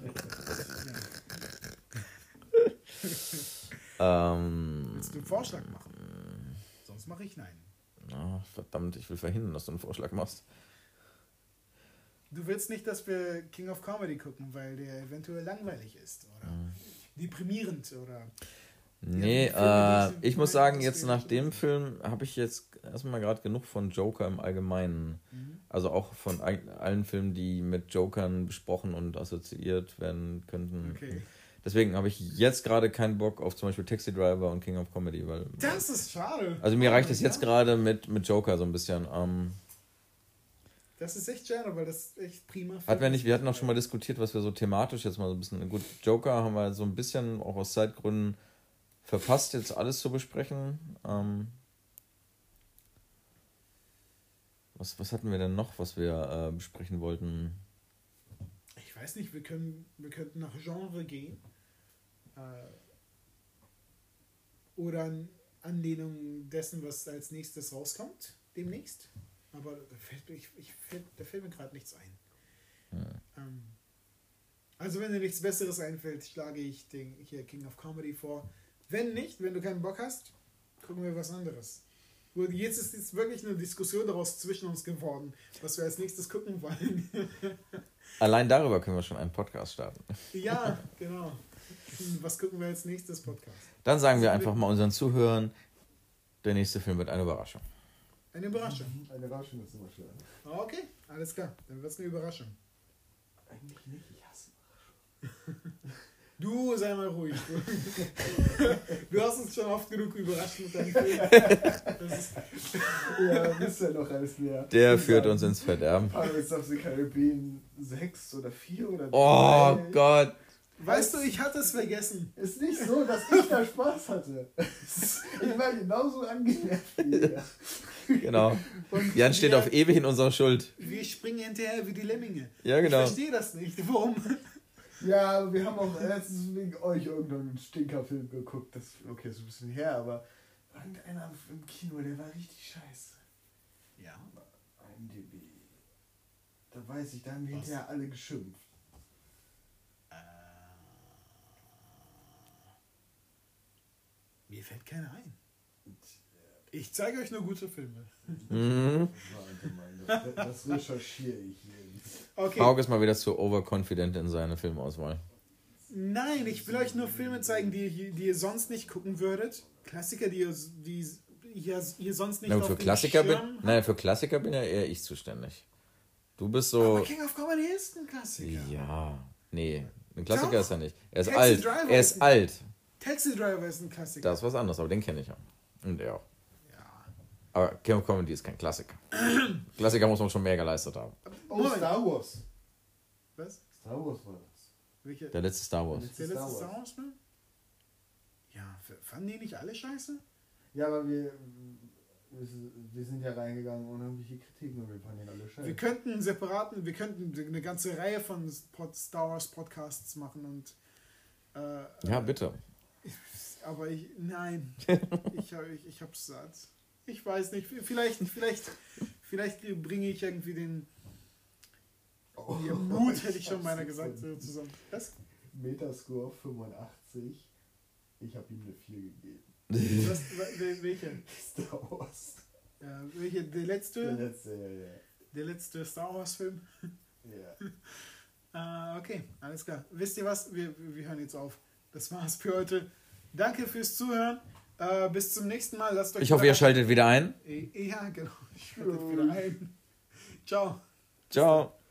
Ähm, Willst du einen Vorschlag machen? Sonst mache ich nein. ah, verdammt, ich will verhindern, dass du einen Vorschlag machst. Du willst nicht, dass wir King of Comedy gucken, weil der eventuell langweilig ist oder Mhm. deprimierend oder. Nee, Filme, die äh, ich- muss sagen, jetzt nach dem Film habe ich jetzt erstmal gerade genug von Joker im Allgemeinen. Mhm. Also auch von all- allen Filmen, die mit Jokern besprochen und assoziiert werden könnten. Okay. Deswegen habe ich jetzt gerade keinen Bock auf zum Beispiel Taxi Driver und King of Comedy, weil. Das ist schade. Also mir reicht es jetzt Gott. gerade mit, mit Joker so ein bisschen. Ähm, Das ist echt schade, weil das ist echt prima. hat wir nicht, wir hatten auch schon mal diskutiert, was wir so thematisch jetzt mal so ein bisschen. Gut, Joker haben wir so ein bisschen auch aus Zeitgründen verpasst, jetzt alles zu besprechen. Ähm, was, was hatten wir denn noch, was wir äh, besprechen wollten? Ich weiß nicht, wir können, wir könnten nach Genre gehen. Äh, oder Anlehnung dessen, was als nächstes rauskommt, demnächst. Aber da fällt, mir- ich, ich, fällt, da fällt mir gerade nichts ein. Ähm, also wenn dir nichts Besseres einfällt, schlage ich den hier King of Comedy vor. Wenn nicht, wenn du keinen Bock hast, gucken wir was anderes. Jetzt ist jetzt wirklich eine Diskussion daraus zwischen uns geworden, was wir als nächstes gucken wollen. [laughs] Allein darüber können wir schon einen Podcast starten. ja, [laughs] genau. Was gucken wir als nächstes Podcast? Dann sagen wir einfach mal unseren Zuhörern, der nächste Film wird eine Überraschung. Eine Überraschung. Eine Überraschung ist immer schön. Okay, alles klar. Dann wird es eine Überraschung. Eigentlich nicht, ich hasse Du sei mal ruhig. Du, [laughs] du hast uns schon oft genug überrascht mit deinem Film. Das ist, Ja, wisst ihr noch als wir. Der führt uns ins Verderben. Pirates of the Caribbean 6 oder 4 oder Oh drei. Gott. Weißt du, ich hatte es vergessen. Ist nicht so, dass ich da Spaß hatte. [laughs] Ich war genauso angenervt wie. Genau. Und Jan steht wir, auf ewig in unserer Schuld. Wir springen hinterher wie die Lemminge. Ja, genau. Ich verstehe das nicht. Warum? Ja, aber wir haben auch letztens wegen euch irgendeinen Stinkerfilm geguckt. Das, okay, ist ein bisschen her, aber irgendeiner im Kino, der war richtig scheiße. Ja. IMDb. Da weiß ich, da haben wir Was? hinterher alle geschimpft. Mir fällt keiner ein. Ich zeige euch nur gute Filme. Mhm. Das, recherchiere ich jetzt. Okay. Hauke ist mal wieder zu overconfident in seine Filmauswahl. Nein, ich will euch nur Filme zeigen, die, ihr- die ihr sonst nicht gucken würdet. Klassiker, die ihr, die ihr, ihr sonst nicht Na gut, für Klassiker bin, habt. nein, für Klassiker bin ja eher ich zuständig. Du bist Aber so. King of Comedy ist ein Klassiker. Ja. Nee. Ein Klassiker Doch. ist er nicht. Er ist Taxi alt. Driver Er ist ist alt. Taxi Driver ist ein Klassiker. Das ist was anderes, aber den kenne ich ja. Und er auch. Ja. Aber King of Comedy ist kein Klassiker. [clears throat] Klassiker muss man schon mehr geleistet haben. Oh. Star Wars. Was? Star Wars war das. Welche? Der letzte Star Wars. Der letzte Star Wars Film? Ja, fanden die nicht alle scheiße? Ja, aber wir, wir, wir sind ja reingegangen ohne irgendwelche Kritiken und wir fanden alle Wir scheiße. könnten einen separaten, wir könnten eine ganze Reihe von Star Wars Podcasts machen und. Äh, Ja, bitte. Aber ich, nein, [laughs] ich, ich, ich hab's satt. Ich weiß nicht, vielleicht, vielleicht, vielleicht bringe ich irgendwie den Oh, ja, Mut, hätte ich schon [laughs] meiner gesagt, zusammen. Was? Metascore 85. Ich habe ihm eine 4 gegeben. Was, [laughs] wel- welche? Star Wars. Ja, welche? Der Der letzte, letzte, ja, ja. der letzte Star Wars Film? ja. Ah, okay, alles klar. Wisst ihr was? Wir, wir hören jetzt auf. Das war's für heute. Danke fürs Zuhören. Äh, bis zum nächsten Mal. Lasst euch Ich hoffe, ihr schaltet wieder ein. Ja, genau. Ich schalte wieder ein. Ciao. Ciao.